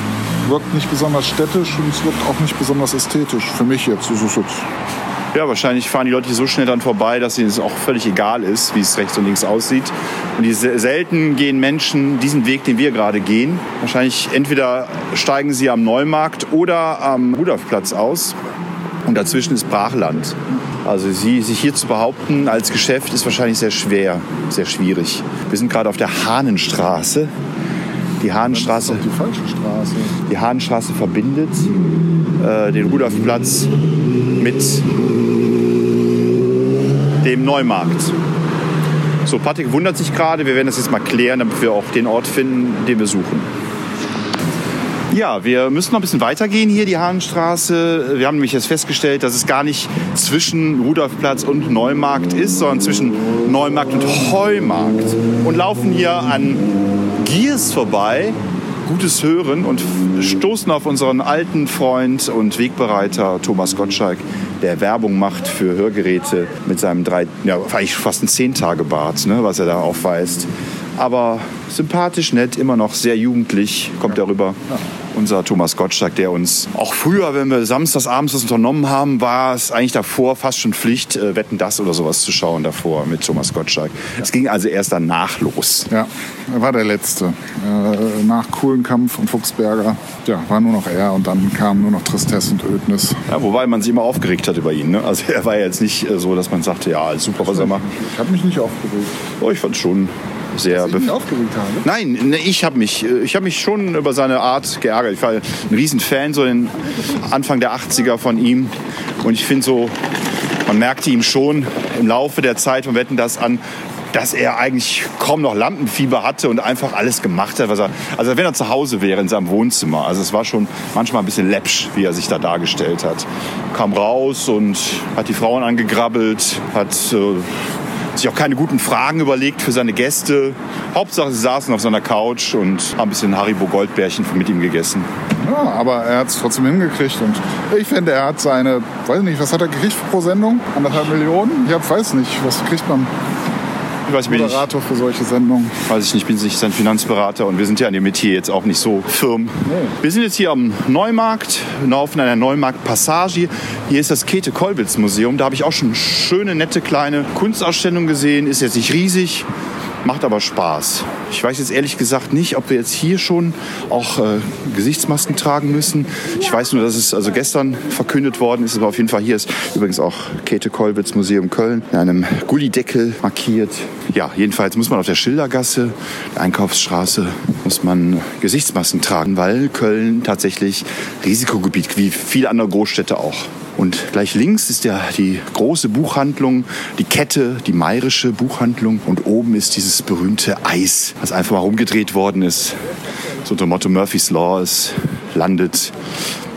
wirkt nicht besonders städtisch und es wirkt auch nicht besonders ästhetisch. Für mich jetzt ist es jetzt. Ja, wahrscheinlich fahren die Leute hier so schnell dann vorbei, dass ihnen es auch völlig egal ist, wie es rechts und links aussieht. Und die selten gehen Menschen diesen Weg, den wir gerade gehen. Wahrscheinlich entweder steigen sie am Neumarkt oder am Rudolfplatz aus. Und dazwischen ist Brachland. Also sie, sich hier zu behaupten als Geschäft ist wahrscheinlich sehr schwer, sehr schwierig. Wir sind gerade auf der Hahnenstraße. Die Hahnenstraße, die falsche Straße. die Hahnenstraße verbindet äh, den Rudolfplatz mit dem Neumarkt. So, Patrick wundert sich gerade. Wir werden das jetzt mal klären, damit wir auch den Ort finden, den wir suchen. Ja, wir müssen noch ein bisschen weitergehen hier, die Hahnenstraße. Wir haben nämlich jetzt festgestellt, dass es gar nicht zwischen Rudolfplatz und Neumarkt ist, sondern zwischen Neumarkt und Heumarkt. Und laufen hier an Giers vorbei, gutes Hören und stoßen auf unseren alten Freund und Wegbereiter Thomas Gottschalk, der Werbung macht für Hörgeräte mit seinem drei, ja, eigentlich fast ein Zehn-Tage-Bart, ne, was er da aufweist. Aber sympathisch, nett, immer noch sehr jugendlich, kommt er rüber. Unser Thomas Gottschalk, der uns auch früher, wenn wir samstags abends was unternommen haben, war es eigentlich davor fast schon Pflicht, äh, Wetten das oder sowas zu schauen davor mit Thomas Gottschalk. Es ging also erst danach los. Ja, er war der Letzte. Äh, nach Kuhlenkampf und Fuchsberger ja, war nur noch er und dann kam nur noch Tristesse und Ödnis. Ja, wobei man sich immer aufgeregt hat über ihn. Ne? Also er war ja jetzt nicht äh, so, dass man sagte, ja, super, was er macht. Ich habe mich nicht aufgeregt. Oh, ich fand schon sehr... Ich mich bef- aufgeregt habe. Nein, ne, ich habe mich, äh, ich habe mich schon über seine Art geärgert. Ich war ein Riesenfan, so in Anfang der 80er von ihm. Und ich finde so, man merkte ihm schon im Laufe der Zeit von Wetten das an, dass er eigentlich kaum noch Lampenfieber hatte und einfach alles gemacht hat, was er, also wenn er zu Hause wäre in seinem Wohnzimmer. Also es war schon manchmal ein bisschen läppsch, wie er sich da dargestellt hat. Kam raus und hat die Frauen angegrabbelt, hat äh, sich auch keine guten Fragen überlegt für seine Gäste. Hauptsache, sie saßen auf seiner Couch und haben ein bisschen Haribo Goldbärchen mit ihm gegessen. Ja, aber er hat es trotzdem hingekriegt. Und ich finde, er hat seine, weiß nicht, was hat er gekriegt pro Sendung? Anderthalb Millionen? Ich hab, weiß nicht, was kriegt man weiß, bin ich, Moderator für solche Sendungen? weiß ich nicht, bin nicht sein Finanzberater und wir sind ja an dem Metier jetzt auch nicht so firm. Wir sind jetzt hier am Neumarkt, laufen an der Neumarktpassage. Hier ist das Käthe-Kollwitz-Museum. Da habe ich auch schon schöne, nette kleine Kunstausstellungen gesehen. Ist jetzt nicht riesig, macht aber Spaß. Ich weiß jetzt ehrlich gesagt nicht, ob wir jetzt hier schon auch äh, Gesichtsmasken tragen müssen. Ich weiß nur, dass es also gestern verkündet worden ist, aber auf jeden Fall hier ist übrigens auch Käthe Kollwitz Museum Köln in einem Gullideckel markiert. Ja, jedenfalls muss man auf der Schildergasse, der Einkaufsstraße, muss man Gesichtsmasken tragen, weil Köln tatsächlich Risikogebiet, wie viele andere Großstädte auch. Und gleich links ist ja die große Buchhandlung, die Kette, die Mairische Buchhandlung. Und oben ist dieses berühmte Eis, was einfach mal rumgedreht worden ist. So unter Motto Murphy's Law, es landet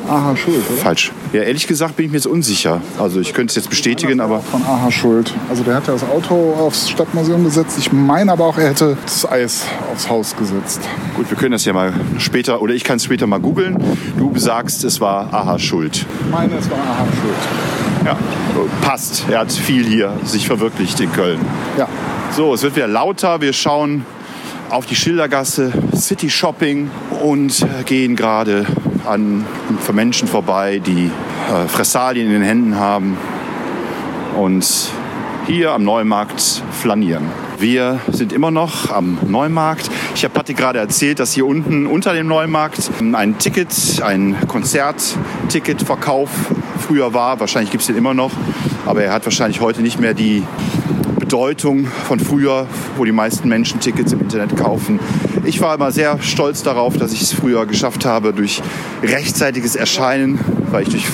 Aha, Schuld, oder? falsch. Ja, ehrlich gesagt bin ich mir jetzt unsicher. Also ich könnte es jetzt bestätigen, aber Von Aha Schuld. Also der hat ja das Auto aufs Stadtmuseum gesetzt. Ich meine aber auch, er hätte das Eis aufs Haus gesetzt. gut, wir können das ja mal später, oder ich kann es später mal googeln. Du sagst, es war Aha Schuld. Ich meine, es war Aha Schuld. Ja, passt. Er hat viel hier sich verwirklicht in Köln. Ja. So, es wird wieder lauter. Wir schauen auf die Schildergasse, City Shopping und gehen gerade an für Menschen vorbei, die äh, Fressalien in den Händen haben und hier am Neumarkt flanieren. Wir sind immer noch am Neumarkt. Ich habe Patti gerade erzählt, dass hier unten unter dem Neumarkt ein Ticket, ein Konzertticketverkauf früher war. Wahrscheinlich gibt es den immer noch, aber er hat wahrscheinlich heute nicht mehr die Bedeutung von früher, wo die meisten Menschen Tickets im Internet kaufen. Ich war immer sehr stolz darauf, dass ich es früher geschafft habe, durch rechtzeitiges Erscheinen, weil ich durch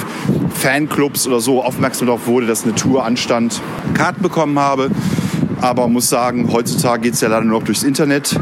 Fanclubs oder so aufmerksam darauf wurde, dass eine Tour anstand, Karten bekommen habe. Aber muss sagen, heutzutage geht es ja leider nur noch durchs Internet.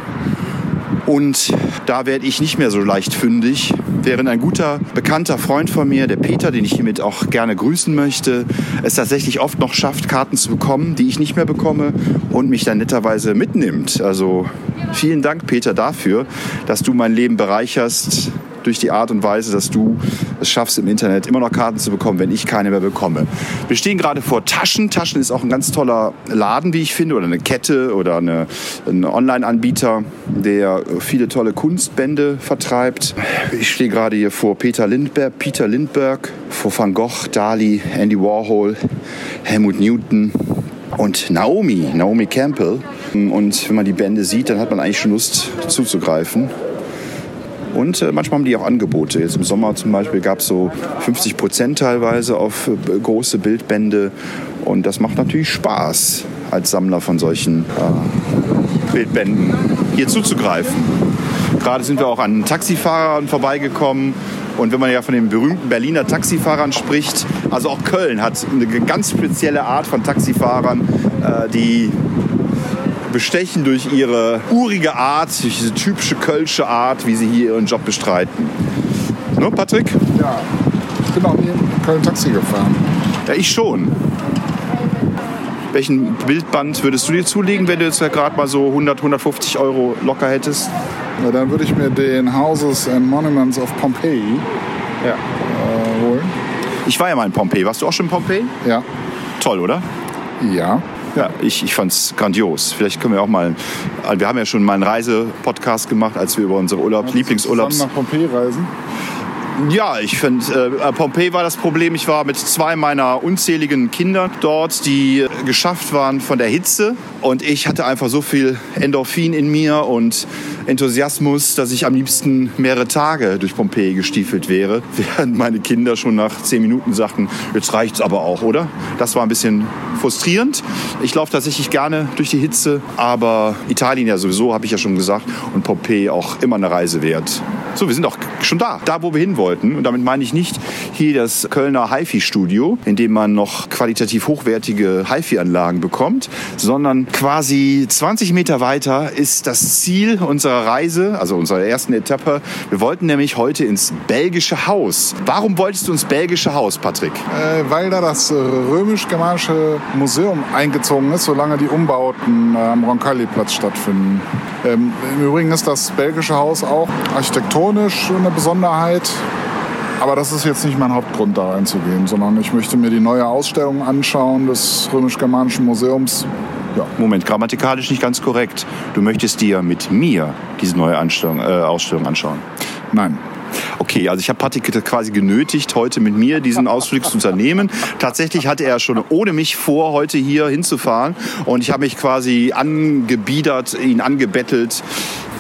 Und da werde ich nicht mehr so leicht fündig. Während ein guter bekannter Freund von mir, der Peter, den ich hiermit auch gerne grüßen möchte, es tatsächlich oft noch schafft, Karten zu bekommen, die ich nicht mehr bekomme und mich dann netterweise mitnimmt. Also vielen Dank, Peter, dafür, dass du mein Leben bereicherst durch die Art und Weise, dass du es schaffst, im Internet immer noch Karten zu bekommen, wenn ich keine mehr bekomme. Wir stehen gerade vor Taschen. Taschen ist auch ein ganz toller Laden, wie ich finde, oder eine Kette oder eine, ein Online-Anbieter, der viele tolle Kunstbände vertreibt. Ich stehe gerade hier vor Peter Lindbergh, Peter Lindbergh, vor Van Gogh, Dali, Andy Warhol, Helmut Newton und Naomi, Naomi Campbell. Und wenn man die Bände sieht, dann hat man eigentlich schon Lust zuzugreifen. Und äh, manchmal haben die auch Angebote. Jetzt im Sommer zum Beispiel gab es so 50 Prozent teilweise auf äh, große Bildbände. Und das macht natürlich Spaß, als Sammler von solchen äh, Bildbänden hier zuzugreifen. Gerade sind wir auch an Taxifahrern vorbeigekommen. Und wenn man ja von den berühmten Berliner Taxifahrern spricht, also auch Köln hat eine ganz spezielle Art von Taxifahrern, äh, die bestechen durch ihre urige Art, durch diese typische kölsche Art, wie sie hier ihren Job bestreiten. Ne, Patrick? Ja, ich bin auch nie in Köln Taxi gefahren. Ja, ich schon. Welchen Bildband würdest du dir zulegen, wenn du jetzt ja gerade mal so 100, 150 Euro locker hättest? Ja, dann würde ich mir den Houses and Monuments of Pompeii Ja. äh, holen. Ich war ja mal in Pompeji. Warst du auch schon in Pompeji? Ja. Toll, oder? Ja. Ja, ich, ich fand es grandios. Vielleicht können wir auch mal. Wir haben ja schon mal einen Reisepodcast gemacht, als wir über unsere Urlaub, Lieblingsurlaubs. Zusammen nach Pompeji reisen. Ja, ich finde, äh, Pompeji war das Problem. Ich war mit zwei meiner unzähligen Kinder dort, die geschafft waren von der Hitze. Und ich hatte einfach so viel Endorphin in mir und Enthusiasmus, dass ich am liebsten mehrere Tage durch Pompeji gestiefelt wäre. Während meine Kinder schon nach zehn Minuten sagten, jetzt reicht's aber auch, oder? Das war ein bisschen frustrierend. Ich laufe tatsächlich gerne durch die Hitze, aber Italien ja sowieso, habe ich ja schon gesagt, und Pompeji auch immer eine Reise wert. So, wir sind auch schon da, da wo wir hin wollten. Und damit meine ich nicht hier das Kölner HiFi-Studio, in dem man noch qualitativ hochwertige HiFi-Anlagen bekommt, sondern quasi 20 Meter weiter ist das Ziel unserer Reise, also unserer ersten Etappe. Wir wollten nämlich heute ins belgische Haus. Warum wolltest du ins belgische Haus, Patrick? Äh, weil da das äh, römisch-germanische Museum eingezogen ist, solange die Umbauten äh, am Roncalli-Platz stattfinden. Ähm, Im Übrigen ist das belgische Haus auch architektonisch eine Besonderheit. Aber das ist jetzt nicht mein Hauptgrund, da reinzugehen, sondern ich möchte mir die neue Ausstellung anschauen des römisch-germanischen Museums. Ja, Moment, grammatikalisch nicht ganz korrekt. Du möchtest dir mit mir diese neue Anstellung, äh, Ausstellung anschauen. nein. Okay, also ich habe Patrick quasi genötigt, heute mit mir diesen Ausflug zu unternehmen. Tatsächlich hatte er schon ohne mich vor, heute hier hinzufahren. Und ich habe mich quasi angebiedert, ihn angebettelt.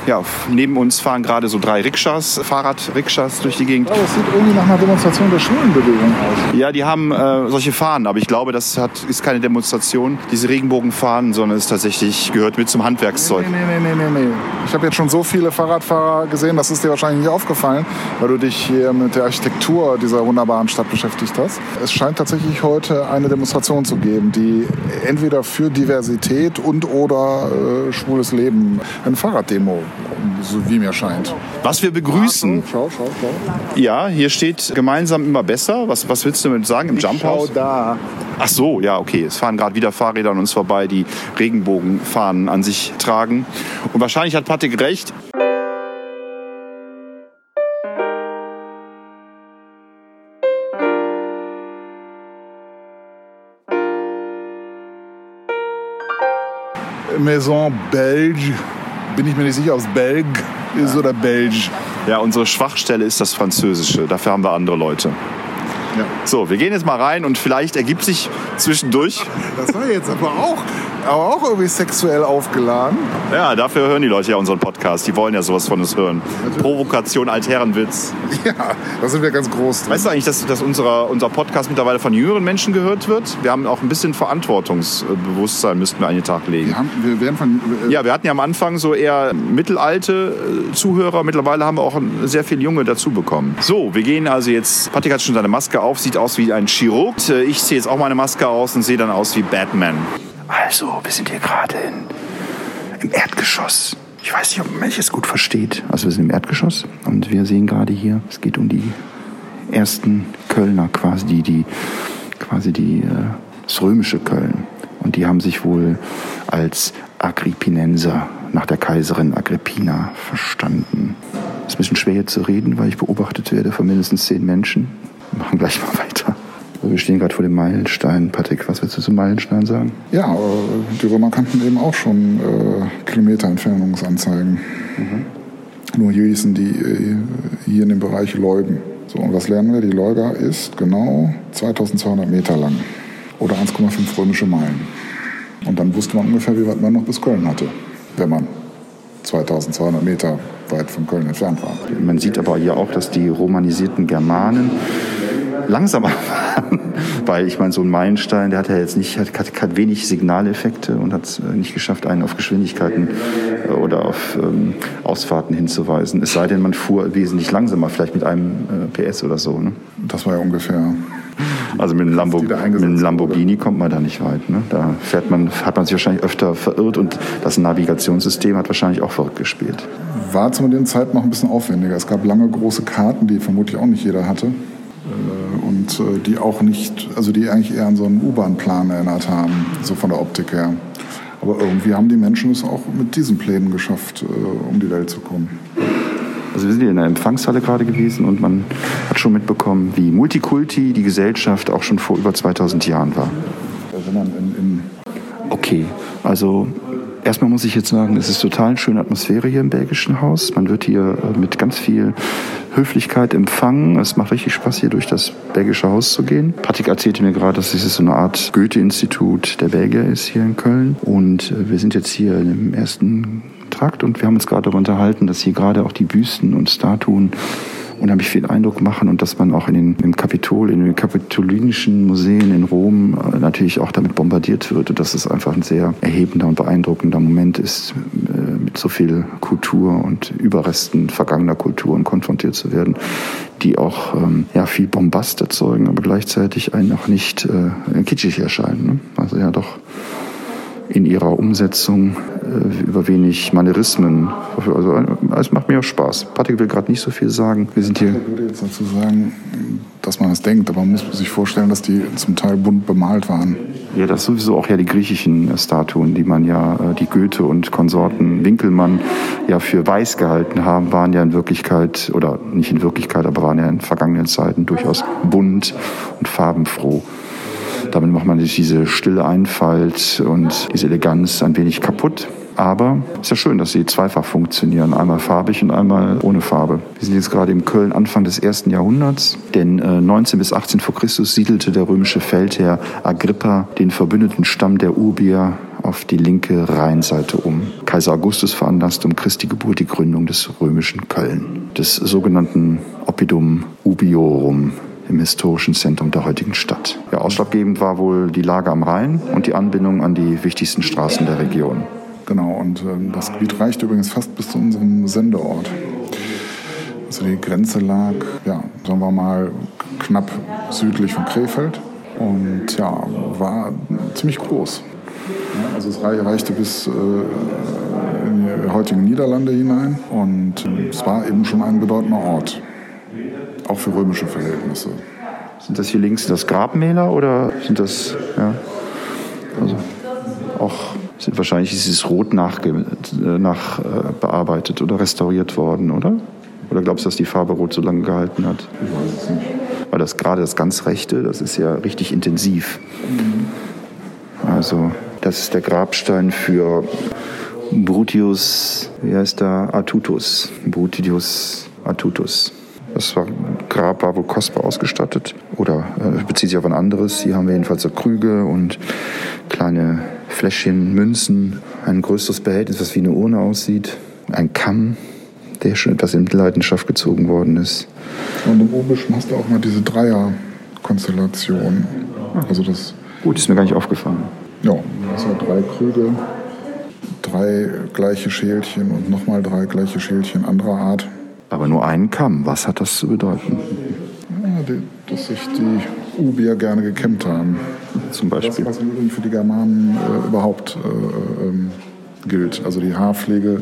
Ja, neben uns fahren gerade so drei Rikschas, Fahrradrikschas durch die Gegend. Aber es sieht irgendwie nach einer Demonstration der Schulenbewegung aus. Ja, die haben äh, solche Fahnen, aber ich glaube, das hat, ist keine Demonstration, diese Regenbogenfahnen, sondern es tatsächlich gehört mit zum Handwerkszeug. Nee, nee, nee, nee, nee. Ich habe jetzt schon so viele Fahrradfahrer gesehen, das ist dir wahrscheinlich nicht aufgefallen, weil du dich hier mit der Architektur dieser wunderbaren Stadt beschäftigt hast. Es scheint tatsächlich heute eine Demonstration zu geben, die entweder für Diversität und oder äh, schwules Leben, eine Fahrraddemo, so wie mir scheint. Was wir begrüßen. Schau, schau, schau. Ja, hier steht gemeinsam immer besser. Was, was willst du damit sagen im Jump Schau House? da. Ach so, ja, okay. Es fahren gerade wieder Fahrräder an uns vorbei, die Regenbogenfahnen an sich tragen. Und wahrscheinlich hat Patrick recht. Maison Belge. Bin ich mir nicht sicher, ob es Belg ist oder Belge. Ja, unsere Schwachstelle ist das Französische. Dafür haben wir andere Leute. Ja. So, wir gehen jetzt mal rein und vielleicht ergibt sich zwischendurch. Das war jetzt aber auch, aber auch irgendwie sexuell aufgeladen. Ja, dafür hören die Leute ja unseren Podcast. Die wollen ja sowas von uns hören. Provokation, Altherrenwitz. Ja, da sind wir ganz groß drin. Weißt du eigentlich, dass, dass unser, unser Podcast mittlerweile von jüngeren Menschen gehört wird? Wir haben auch ein bisschen Verantwortungsbewusstsein, müssten wir an den Tag legen. Wir, haben, wir werden von. Äh, Ja, wir hatten ja am Anfang so eher mittelalte äh, Zuhörer. Mittlerweile haben wir auch sehr viele Junge dazu bekommen. So, wir gehen also jetzt. Patrick hat schon seine Maske auf, sieht aus wie ein Chirurg. Äh, Ich ziehe jetzt auch meine Maske aus und sehe dann aus wie Batman. Also, wir sind hier gerade im Erdgeschoss. Ich weiß nicht, ob man es gut versteht. Also wir sind im Erdgeschoss und wir sehen gerade hier, es geht um die ersten Kölner quasi, die, die quasi die, äh, das römische Köln. Und die haben sich wohl als Agrippinenser nach der Kaiserin Agrippina verstanden. Ist ein bisschen schwer hier zu reden, weil ich beobachtet werde von mindestens zehn Menschen. Wir machen gleich mal weiter. Wir stehen gerade vor dem Meilenstein. Patrick, was willst du zum Meilenstein sagen? Ja, äh, die Römer kannten eben auch schon äh, Kilometerentfernungsanzeigen. Mhm. Nur hier hießen die äh, hier in dem Bereich Leuben. So, und was lernen wir? Die Leuga ist genau 2200 Meter lang oder 1,5 römische Meilen. Und dann wusste man ungefähr, wie weit man noch bis Köln hatte, wenn man 2200 Meter weit von Köln entfernt war. Man sieht aber hier auch, dass die romanisierten Germanen langsamer waren. Weil ich meine, so ein Meilenstein, der hat ja jetzt nicht, hat, hat wenig Signaleffekte und hat es äh, nicht geschafft, einen auf Geschwindigkeiten äh, oder auf ähm, Ausfahrten hinzuweisen. Es sei denn, man fuhr wesentlich langsamer, vielleicht mit einem äh, PS oder so. Ne? Das war ja ungefähr also mit einem, Lambo mit einem Lamborghini kommt man da nicht weit. Ne? Da fährt man, hat man sich wahrscheinlich öfter verirrt und das Navigationssystem hat wahrscheinlich auch verrückt gespielt. War zu den Zeiten noch ein bisschen aufwendiger. Es gab lange große Karten, die vermutlich auch nicht jeder hatte. Äh, und äh, die auch nicht, also die eigentlich eher an so einen U-Bahn-Plan erinnert haben, so von der Optik her. Aber irgendwie haben die Menschen es auch mit diesen Plänen geschafft, äh, um die Welt zu kommen. Also wir sind hier in der Empfangshalle gerade gewesen und man hat schon mitbekommen, wie Multikulti die Gesellschaft auch schon vor über 2000 Jahren war. Man in, in okay, also erstmal muss ich jetzt sagen, es ist total eine schöne Atmosphäre hier im belgischen Haus. Man wird hier äh, mit ganz viel Höflichkeit empfangen. Es macht richtig Spaß, hier durch das belgische Haus zu gehen. Patrick erzählte mir gerade, dass dieses so eine Art Goethe-Institut der Belgier ist hier in Köln. Und äh, wir sind jetzt hier im ersten Trakt und wir haben uns gerade darüber unterhalten, dass hier gerade auch die Büsten und Statuen unheimlich viel Eindruck machen und dass man auch in den, im Kapitol, in den kapitolinischen Museen in Rom äh, natürlich auch damit bombardiert wird und dass es einfach ein sehr erhebender und beeindruckender Moment ist, äh, mit so viel Kultur und Überresten vergangener Kulturen konfrontiert zu werden, die auch ähm, ja, viel Bombast erzeugen, aber gleichzeitig einen auch nicht äh, kitschig erscheinen. Ne? Also ja doch in ihrer Umsetzung äh, über wenig Manierismen. Also äh, es macht mir auch Spaß. Patrick will gerade nicht so viel sagen. Wir sind hier. Ich würde jetzt dazu sagen, dass man das denkt, aber man muss sich vorstellen, dass die zum Teil bunt bemalt waren. Ja, das sowieso auch ja die griechischen Statuen, die man ja, äh, die Goethe und Konsorten Winkelmann ja für weiß gehalten haben, waren ja in Wirklichkeit, oder nicht in Wirklichkeit, aber waren ja in vergangenen Zeiten durchaus bunt und farbenfroh. Damit macht man sich diese stille Einfalt und diese Eleganz ein wenig kaputt. Aber es ist ja schön, dass sie zweifach funktionieren. Einmal farbig und einmal ohne Farbe. Wir sind jetzt gerade im Köln Anfang des ersten Jahrhunderts. Denn 19 äh, bis 18 vor Christus siedelte der römische Feldherr Agrippa den verbündeten Stamm der Ubier auf die linke Rheinseite um. Kaiser Augustus veranlasste um Christi Geburt die Gründung des römischen Köln, des sogenannten Oppidum Ubiorum im historischen Zentrum der heutigen Stadt. Ja, ausschlaggebend war wohl die Lage am Rhein und die Anbindung an die wichtigsten Straßen der Region. Genau, und äh, das Gebiet reicht übrigens fast bis zu unserem Sendeort. Also die Grenze lag, ja, sagen wir mal, knapp südlich von Krefeld und ja, war ziemlich groß. Also es reichte bis äh, in die heutigen Niederlande hinein und äh, es war eben schon ein bedeutender Ort auch für römische Verhältnisse. Sind das hier links das Grabmäler oder sind das, ja, also auch, sind wahrscheinlich dieses Rot nach, nach äh, oder restauriert worden, oder? Oder glaubst du, dass die Farbe Rot so lange gehalten hat? Ich weiß es nicht. Weil das gerade das ganz Rechte, das ist ja richtig intensiv. Mhm. Also, das ist der Grabstein für Brutius, wie heißt der? Atutus. Brutius Atutus. Das war, Grab war wohl kostbar ausgestattet oder äh, bezieht sich auf ein anderes. Hier haben wir jedenfalls so Krüge und kleine Fläschchen, Münzen, ein größeres Behältnis, was wie eine Urne aussieht, ein Kamm, der schon etwas in Leidenschaft gezogen worden ist. Und im Obischen hast du auch mal diese Dreier-Konstellation. Also das Gut, ist mir gar nicht aufgefallen. Ja, das sind drei Krüge, drei gleiche Schälchen und nochmal drei gleiche Schälchen anderer Art. Aber nur einen Kamm. Was hat das zu bedeuten? Ja, dass sich die Ubier gerne gekämmt haben. Zum Beispiel. Das, was im Übrigen für die Germanen äh, überhaupt äh, ähm, gilt. Also die Haarpflege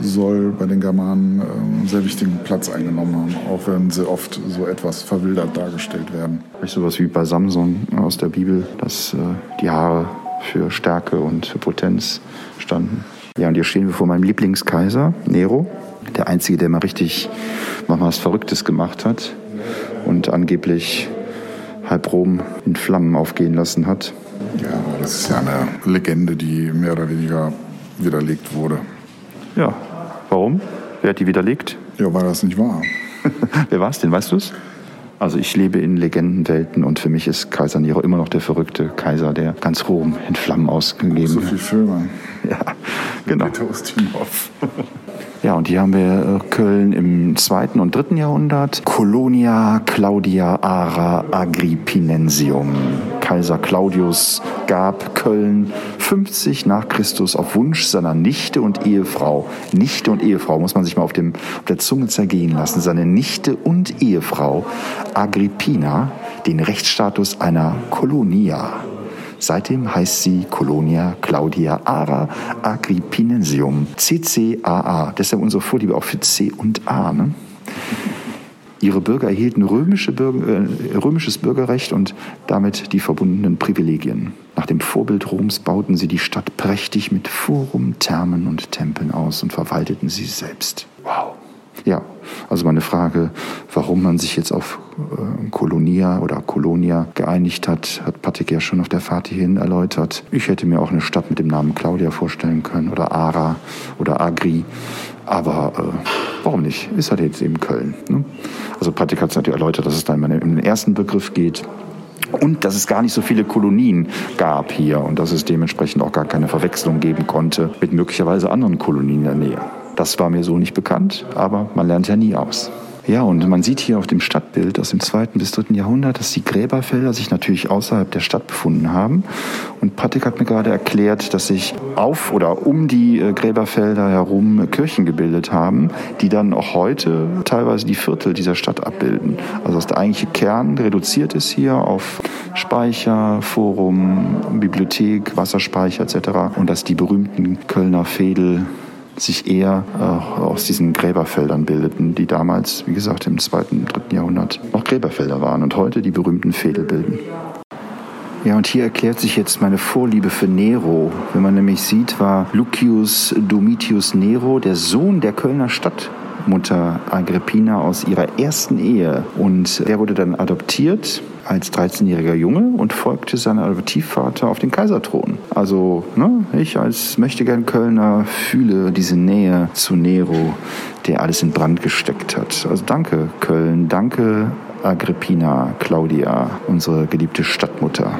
soll bei den Germanen äh, einen sehr wichtigen Platz eingenommen haben, auch wenn sie oft so etwas verwildert dargestellt werden. Vielleicht sowas wie bei Samson aus der Bibel, dass äh, die Haare für Stärke und für Potenz standen. Ja, und hier stehen wir vor meinem Lieblingskaiser, Nero. Der Einzige, der mal richtig mal was Verrücktes gemacht hat und angeblich halb Rom in Flammen aufgehen lassen hat. Ja, das ist ja eine Legende, die mehr oder weniger widerlegt wurde. Ja, warum? Wer hat die widerlegt? Ja, weil das nicht wahr. Wer war es denn, weißt du es? Also ich lebe in Legendenwelten und für mich ist Kaiser Nero immer noch der verrückte Kaiser, der ganz Rom in Flammen ausgegeben So viel Filme. Ja, genau. Bitte Ustinov. Ja, und hier haben wir äh, Köln im zweiten und dritten Jahrhundert. Colonia Claudia Ara Agrippinensium. Kaiser Claudius gab Köln 50 nach Christus auf Wunsch seiner Nichte und Ehefrau. Nichte und Ehefrau muss man sich mal auf, dem, auf der Zunge zergehen lassen. Seine Nichte und Ehefrau Agrippina den Rechtsstatus einer Colonia. Seitdem heißt sie Colonia Claudia Ara Agrippinensium, CCAA. Deshalb unsere Vorliebe auch für C und A. Ne? Ihre Bürger erhielten römische Bürger, äh, römisches Bürgerrecht und damit die verbundenen Privilegien. Nach dem Vorbild Roms bauten sie die Stadt prächtig mit Forum, Thermen und Tempeln aus und verwalteten sie selbst. Wow. Ja, also meine Frage, warum man sich jetzt auf äh, Kolonia oder Kolonia geeinigt hat, hat Patrick ja schon auf der Fahrt hierhin erläutert. Ich hätte mir auch eine Stadt mit dem Namen Claudia vorstellen können oder Ara oder Agri. Aber äh, warum nicht? Ist halt jetzt eben Köln. Ne? Also Patrick hat es natürlich erläutert, dass es dann in den ersten Begriff geht. Und dass es gar nicht so viele Kolonien gab hier und dass es dementsprechend auch gar keine Verwechslung geben konnte mit möglicherweise anderen Kolonien in der Nähe. Das war mir so nicht bekannt, aber man lernt ja nie aus. Ja, und man sieht hier auf dem Stadtbild aus dem zweiten bis dritten Jahrhundert, dass die Gräberfelder sich natürlich außerhalb der Stadt befunden haben. Und Patrick hat mir gerade erklärt, dass sich auf oder um die äh, Gräberfelder herum Kirchen gebildet haben, die dann auch heute teilweise die Viertel dieser Stadt abbilden. Also dass der eigentliche Kern reduziert ist hier auf Speicher, Forum, Bibliothek, Wasserspeicher etc. Und dass die berühmten Kölner Fädel sich eher äh, aus diesen Gräberfeldern bildeten, die damals, wie gesagt, im zweiten, dritten Jahrhundert noch Gräberfelder waren und heute die berühmten Fädel bilden. Ja, und hier erklärt sich jetzt meine Vorliebe für Nero. Wenn man nämlich sieht, war Lucius Domitius Nero der Sohn der Kölner Stadtmutter Agrippina aus ihrer ersten Ehe. Und er wurde dann adoptiert als 13-jähriger Junge und folgte seinem Adoptivvater auf den Kaiserthron. Also ne, ich als mächtiger Kölner fühle diese Nähe zu Nero, der alles in Brand gesteckt hat. Also danke Köln, danke Agrippina, Claudia, unsere geliebte Stadtmutter.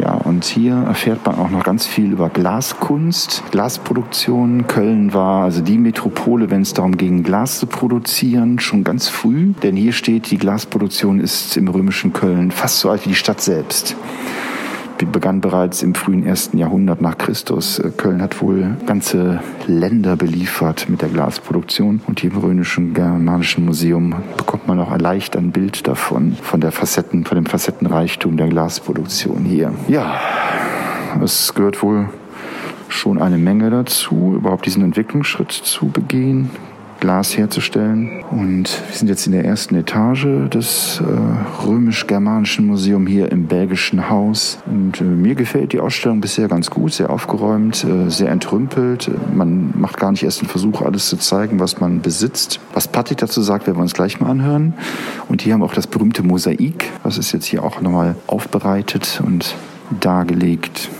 Ja, und hier erfährt man auch noch ganz viel über Glaskunst, Glasproduktion. Köln war also die Metropole, wenn es darum ging, Glas zu produzieren, schon ganz früh. Denn hier steht, die Glasproduktion ist im römischen Köln fast so alt wie die Stadt selbst begann bereits im frühen ersten Jahrhundert nach Christus. Köln hat wohl ganze Länder beliefert mit der Glasproduktion und hier im Rhönischen Germanischen Museum bekommt man auch leicht ein Bild davon, von der Facetten, von dem Facettenreichtum der Glasproduktion hier. Ja, es gehört wohl schon eine Menge dazu, überhaupt diesen Entwicklungsschritt zu begehen. Glas herzustellen. Und wir sind jetzt in der ersten Etage des äh, römisch-germanischen Museums hier im Belgischen Haus. Und äh, mir gefällt die Ausstellung bisher ganz gut, sehr aufgeräumt, äh, sehr entrümpelt. Man macht gar nicht erst den Versuch, alles zu zeigen, was man besitzt. Was Patrick dazu sagt, werden wir uns gleich mal anhören. Und hier haben wir auch das berühmte Mosaik, was ist jetzt hier auch nochmal aufbereitet und dargelegt.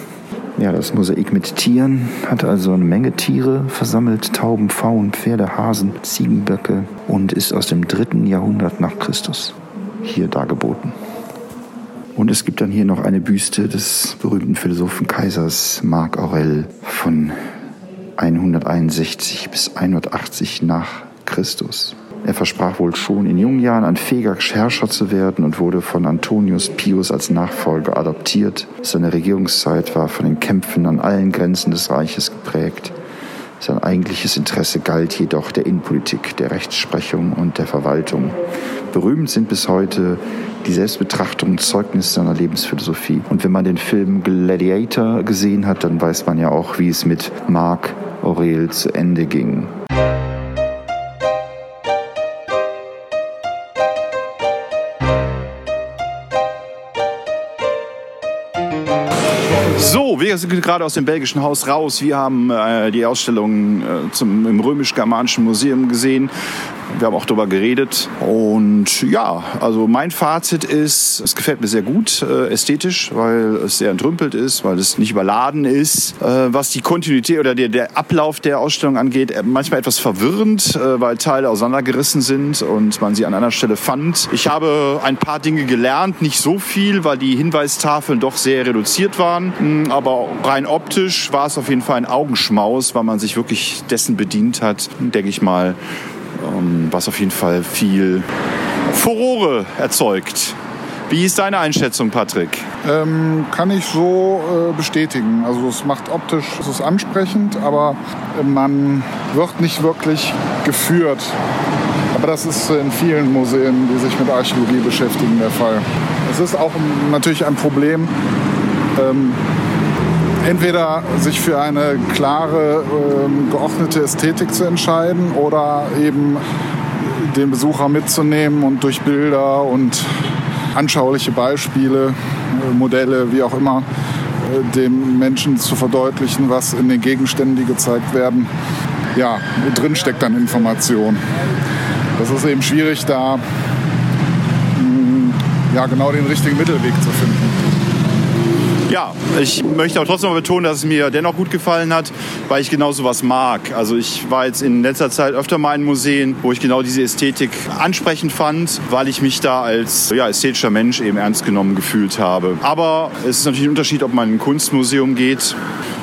Ja, das Mosaik mit Tieren hat also eine Menge Tiere versammelt, Tauben, Pfauen, Pferde, Hasen, Ziegenböcke und ist aus dem dritten Jahrhundert nach Christus hier dargeboten. Und es gibt dann hier noch eine Büste des berühmten Philosophen Kaisers Marc Aurel von 161 bis 180 nach Christus. Er versprach wohl schon in jungen Jahren ein fähiger Herrscher zu werden und wurde von Antonius Pius als Nachfolger adoptiert. Seine Regierungszeit war von den Kämpfen an allen Grenzen des Reiches geprägt. Sein eigentliches Interesse galt jedoch der Innenpolitik, der Rechtsprechung und der Verwaltung. Berühmt sind bis heute die Selbstbetrachtung und Zeugnis seiner Lebensphilosophie. Und wenn man den Film Gladiator gesehen hat, dann weiß man ja auch, wie es mit Marc Aurel zu Ende ging. Wir sind gerade aus dem belgischen Haus raus. Wir haben äh, die Ausstellung äh, zum, im Römisch-Germanischen Museum gesehen. Wir haben auch darüber geredet. Und ja, also mein Fazit ist, es gefällt mir sehr gut äh, ästhetisch, weil es sehr entrümpelt ist, weil es nicht überladen ist. Äh, was die Kontinuität oder der, der, Ablauf der Ausstellung angeht, äh, manchmal etwas verwirrend, äh, weil Teile auseinandergerissen sind und man sie an einer Stelle fand. Ich habe ein paar Dinge gelernt, nicht so viel, weil die Hinweistafeln doch sehr reduziert waren. Aber rein optisch war es auf jeden Fall ein Augenschmaus, weil man sich wirklich dessen bedient hat, denke ich mal, ähm, was auf jeden Fall viel Furore erzeugt. Wie ist deine Einschätzung, Patrick? Ähm, kann ich so äh, bestätigen. Also es macht optisch, es ist ansprechend, aber man wird nicht wirklich geführt. Aber das ist in vielen Museen, die sich mit Archäologie beschäftigen, der Fall. Es ist auch natürlich ein Problem, ähm, entweder sich für eine klare, ähm, geordnete Ästhetik zu entscheiden oder eben den Besucher mitzunehmen und durch Bilder und anschauliche Beispiele, äh, Modelle, wie auch immer, äh, dem Menschen zu verdeutlichen, was in den Gegenständen, die gezeigt werden, ja, drin steckt an Information. Das ist eben schwierig, da mm, ja, genau den richtigen Mittelweg zu finden. Ja, ich möchte aber trotzdem mal betonen, dass es mir dennoch gut gefallen hat, weil ich genau sowas mag. Also ich war jetzt in letzter Zeit öfter mal in Museen, wo ich genau diese Ästhetik ansprechend fand, weil ich mich da als ja, ästhetischer Mensch eben ernst genommen gefühlt habe. Aber es ist natürlich ein Unterschied, ob man in ein Kunstmuseum geht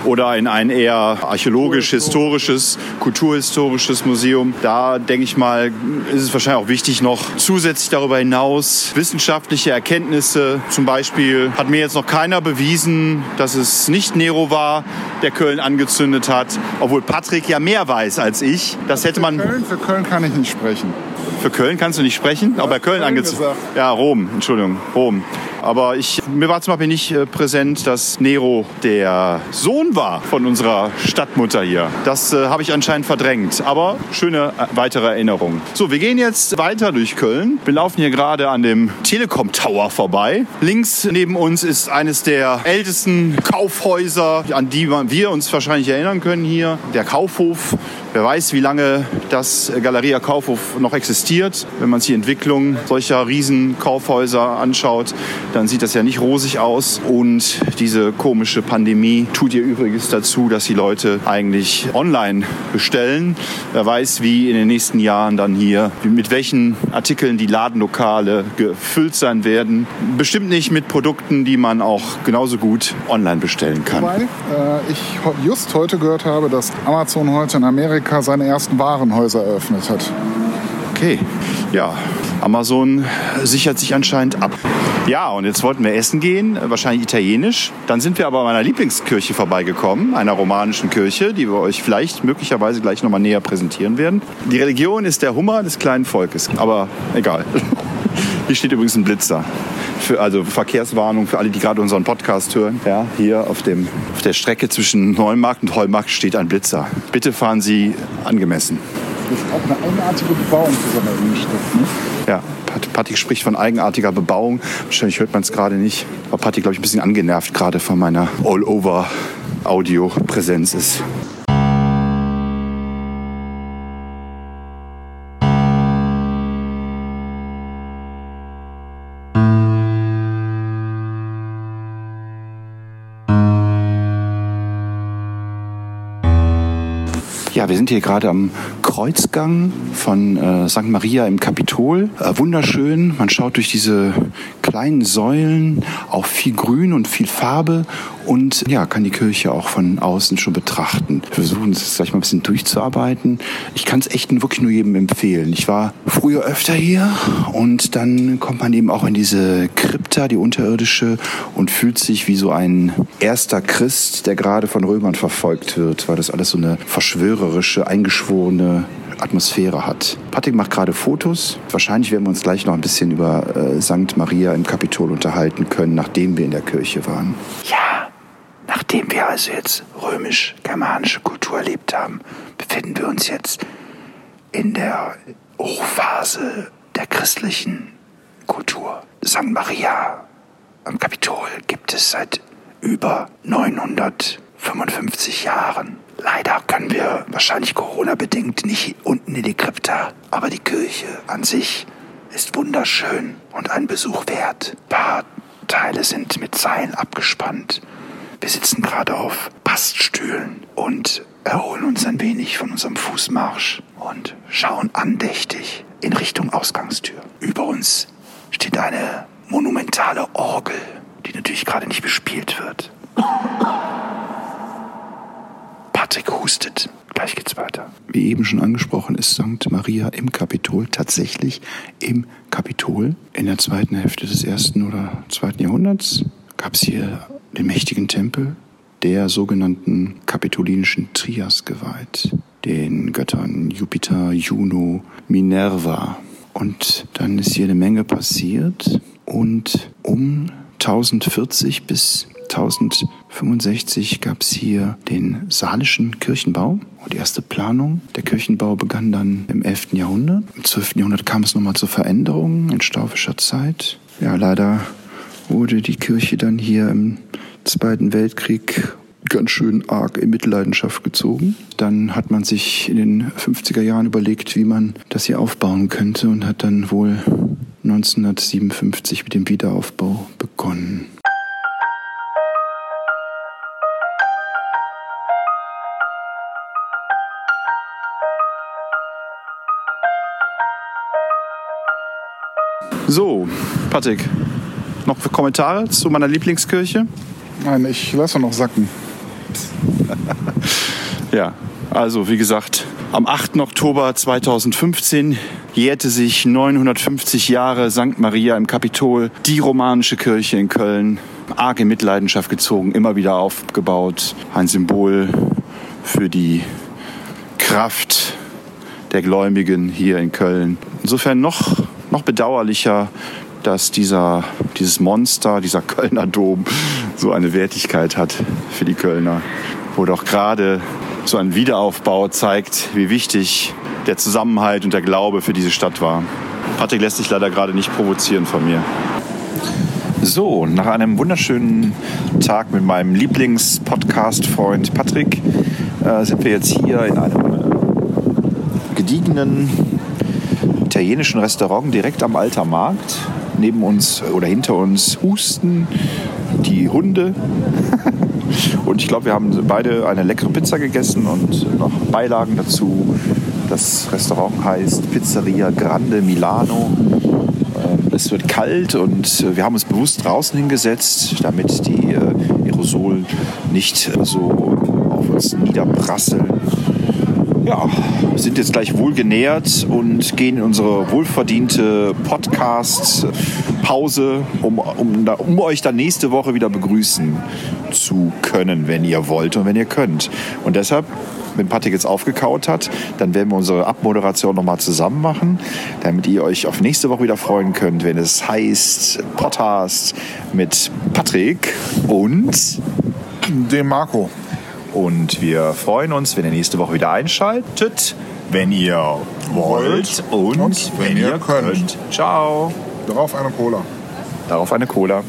oder in ein eher archäologisch-historisches, kulturhistorisches Museum. Da denke ich mal, ist es wahrscheinlich auch wichtig, noch zusätzlich darüber hinaus wissenschaftliche Erkenntnisse. Zum Beispiel hat mir jetzt noch keiner bewiesen, dass es nicht Nero war, der Köln angezündet hat, obwohl Patrick ja mehr weiß als ich. Das hätte man. Für Köln, für Köln kann ich nicht sprechen. Für Köln kannst du nicht sprechen, aber bei Köln angezündet. Ja, Rom, Entschuldigung, Rom. Aber ich, mir war zum Beispiel nicht äh, präsent, dass Nero der Sohn war von unserer Stadtmutter hier. Das äh, habe ich anscheinend verdrängt. Aber schöne äh, weitere Erinnerung. So, wir gehen jetzt weiter durch Köln. Wir laufen hier gerade an dem Telekom Tower vorbei. Links neben uns ist eines der ältesten Kaufhäuser, an die wir uns wahrscheinlich erinnern können hier. Der Kaufhof Wer weiß, wie lange das Galeria Kaufhof noch existiert. Wenn man sich die Entwicklung solcher Riesenkaufhäuser anschaut, dann sieht das ja nicht rosig aus. Und diese komische Pandemie tut ihr Übriges dazu, dass die Leute eigentlich online bestellen. Wer weiß, wie in den nächsten Jahren dann hier, mit welchen Artikeln die Ladenlokale gefüllt sein werden. Bestimmt nicht mit Produkten, die man auch genauso gut online bestellen kann. Wobei äh, ich just heute gehört habe, dass Amazon heute in Amerika seine ersten Warenhäuser eröffnet hat. Okay, ja, Amazon sichert sich anscheinend ab. Ja, und jetzt wollten wir essen gehen, wahrscheinlich italienisch. Dann sind wir aber an meiner Lieblingskirche vorbeigekommen, einer romanischen Kirche, die wir euch vielleicht möglicherweise gleich nochmal näher präsentieren werden. Die Religion ist der Hummer des kleinen Volkes, aber egal. Hier steht übrigens ein Blitzer. Für, also Verkehrswarnung für alle, die gerade unseren Podcast hören. Ja, hier auf, dem, auf der Strecke zwischen Neumarkt und Heumarkt steht ein Blitzer. Bitte fahren Sie angemessen. Das ist auch eine eigenartige Bebauung für so eine Innenstadt. Ne? Ja, Patti spricht von eigenartiger Bebauung. Wahrscheinlich hört man es gerade nicht. Aber Patti, glaube ich, ein bisschen angenervt gerade von meiner All-Over-Audio-Präsenz ist. Sind hier gerade am Kreuzgang von äh, St. Maria im Kapitol. Äh, wunderschön. Man schaut durch diese kleinen Säulen, auch viel Grün und viel Farbe und ja, kann die Kirche auch von außen schon betrachten. Wir versuchen es gleich mal ein bisschen durchzuarbeiten. Ich kann es echt wirklich nur jedem empfehlen. Ich war früher öfter hier und dann kommt man eben auch in diese Krypta, die unterirdische, und fühlt sich wie so ein erster Christ, der gerade von Römern verfolgt wird, weil das alles so eine verschwörerische, eingeschworene Atmosphäre hat. Patrick macht gerade Fotos. Wahrscheinlich werden wir uns gleich noch ein bisschen über äh, St. Maria im Kapitol unterhalten können, nachdem wir in der Kirche waren. Ja, nachdem wir also jetzt römisch-germanische Kultur erlebt haben, befinden wir uns jetzt in der Hochphase der christlichen Kultur. St. Maria am Kapitol gibt es seit über 955 Jahren. Leider können wir wahrscheinlich Corona-bedingt nicht unten in die Krypta, aber die Kirche an sich ist wunderschön und ein Besuch wert. Ein paar Teile sind mit Seilen abgespannt. Wir sitzen gerade auf Baststühlen und erholen uns ein wenig von unserem Fußmarsch und schauen andächtig in Richtung Ausgangstür. Über uns steht eine monumentale Orgel, die natürlich gerade nicht bespielt wird. Patrick hustet. Gleich geht's weiter. Wie eben schon angesprochen, ist St. Maria im Kapitol tatsächlich im Kapitol. In der zweiten Hälfte des ersten oder zweiten Jahrhunderts gab es hier den mächtigen Tempel der sogenannten kapitolinischen Trias geweiht, den Göttern Jupiter, Juno, Minerva. Und dann ist hier eine Menge passiert und um 1040 bis 1065 gab es hier den Salischen Kirchenbau. Und die erste Planung der Kirchenbau begann dann im 11. Jahrhundert. Im 12. Jahrhundert kam es nochmal zu Veränderungen in staufischer Zeit. Ja, leider wurde die Kirche dann hier im Zweiten Weltkrieg ganz schön arg in Mitleidenschaft gezogen. Dann hat man sich in den 50er Jahren überlegt, wie man das hier aufbauen könnte und hat dann wohl 1957 mit dem Wiederaufbau begonnen. So, Patrick, noch Kommentare zu meiner Lieblingskirche? Nein, ich lasse noch sacken. ja, also wie gesagt, am 8. Oktober 2015 jährte sich 950 Jahre St. Maria im Kapitol, die romanische Kirche in Köln, arg in Mitleidenschaft gezogen, immer wieder aufgebaut. Ein Symbol für die Kraft der Gläubigen hier in Köln. Insofern noch noch bedauerlicher, dass dieser, dieses Monster, dieser Kölner Dom so eine Wertigkeit hat für die Kölner. Wo doch gerade so ein Wiederaufbau zeigt, wie wichtig der Zusammenhalt und der Glaube für diese Stadt war. Patrick lässt sich leider gerade nicht provozieren von mir. So, nach einem wunderschönen Tag mit meinem Lieblings-Podcast-Freund Patrick äh, sind wir jetzt hier in einem äh, gediegenen italienischen Restaurant direkt am Alter Markt. Neben uns oder hinter uns husten die Hunde. und ich glaube, wir haben beide eine leckere Pizza gegessen und noch Beilagen dazu. Das Restaurant heißt Pizzeria Grande Milano. Ähm, es wird kalt und wir haben uns bewusst draußen hingesetzt, damit die äh, Aerosol nicht so auf uns niederprasseln ja, sind jetzt gleich wohlgenährt und gehen in unsere wohlverdiente Podcast-Pause, um, um, um euch dann nächste Woche wieder begrüßen zu können, wenn ihr wollt und wenn ihr könnt. Und deshalb wenn Patrick jetzt aufgekaut hat, dann werden wir unsere Abmoderation nochmal zusammen machen, damit ihr euch auf nächste Woche wieder freuen könnt, wenn es heißt Podcast mit Patrick und dem Marco. Und wir freuen uns, wenn ihr nächste Woche wieder einschaltet, wenn ihr wollt und, und wenn, wenn, ihr könnt. könnt. Ciao. Darauf eine Cola. Darauf eine Cola.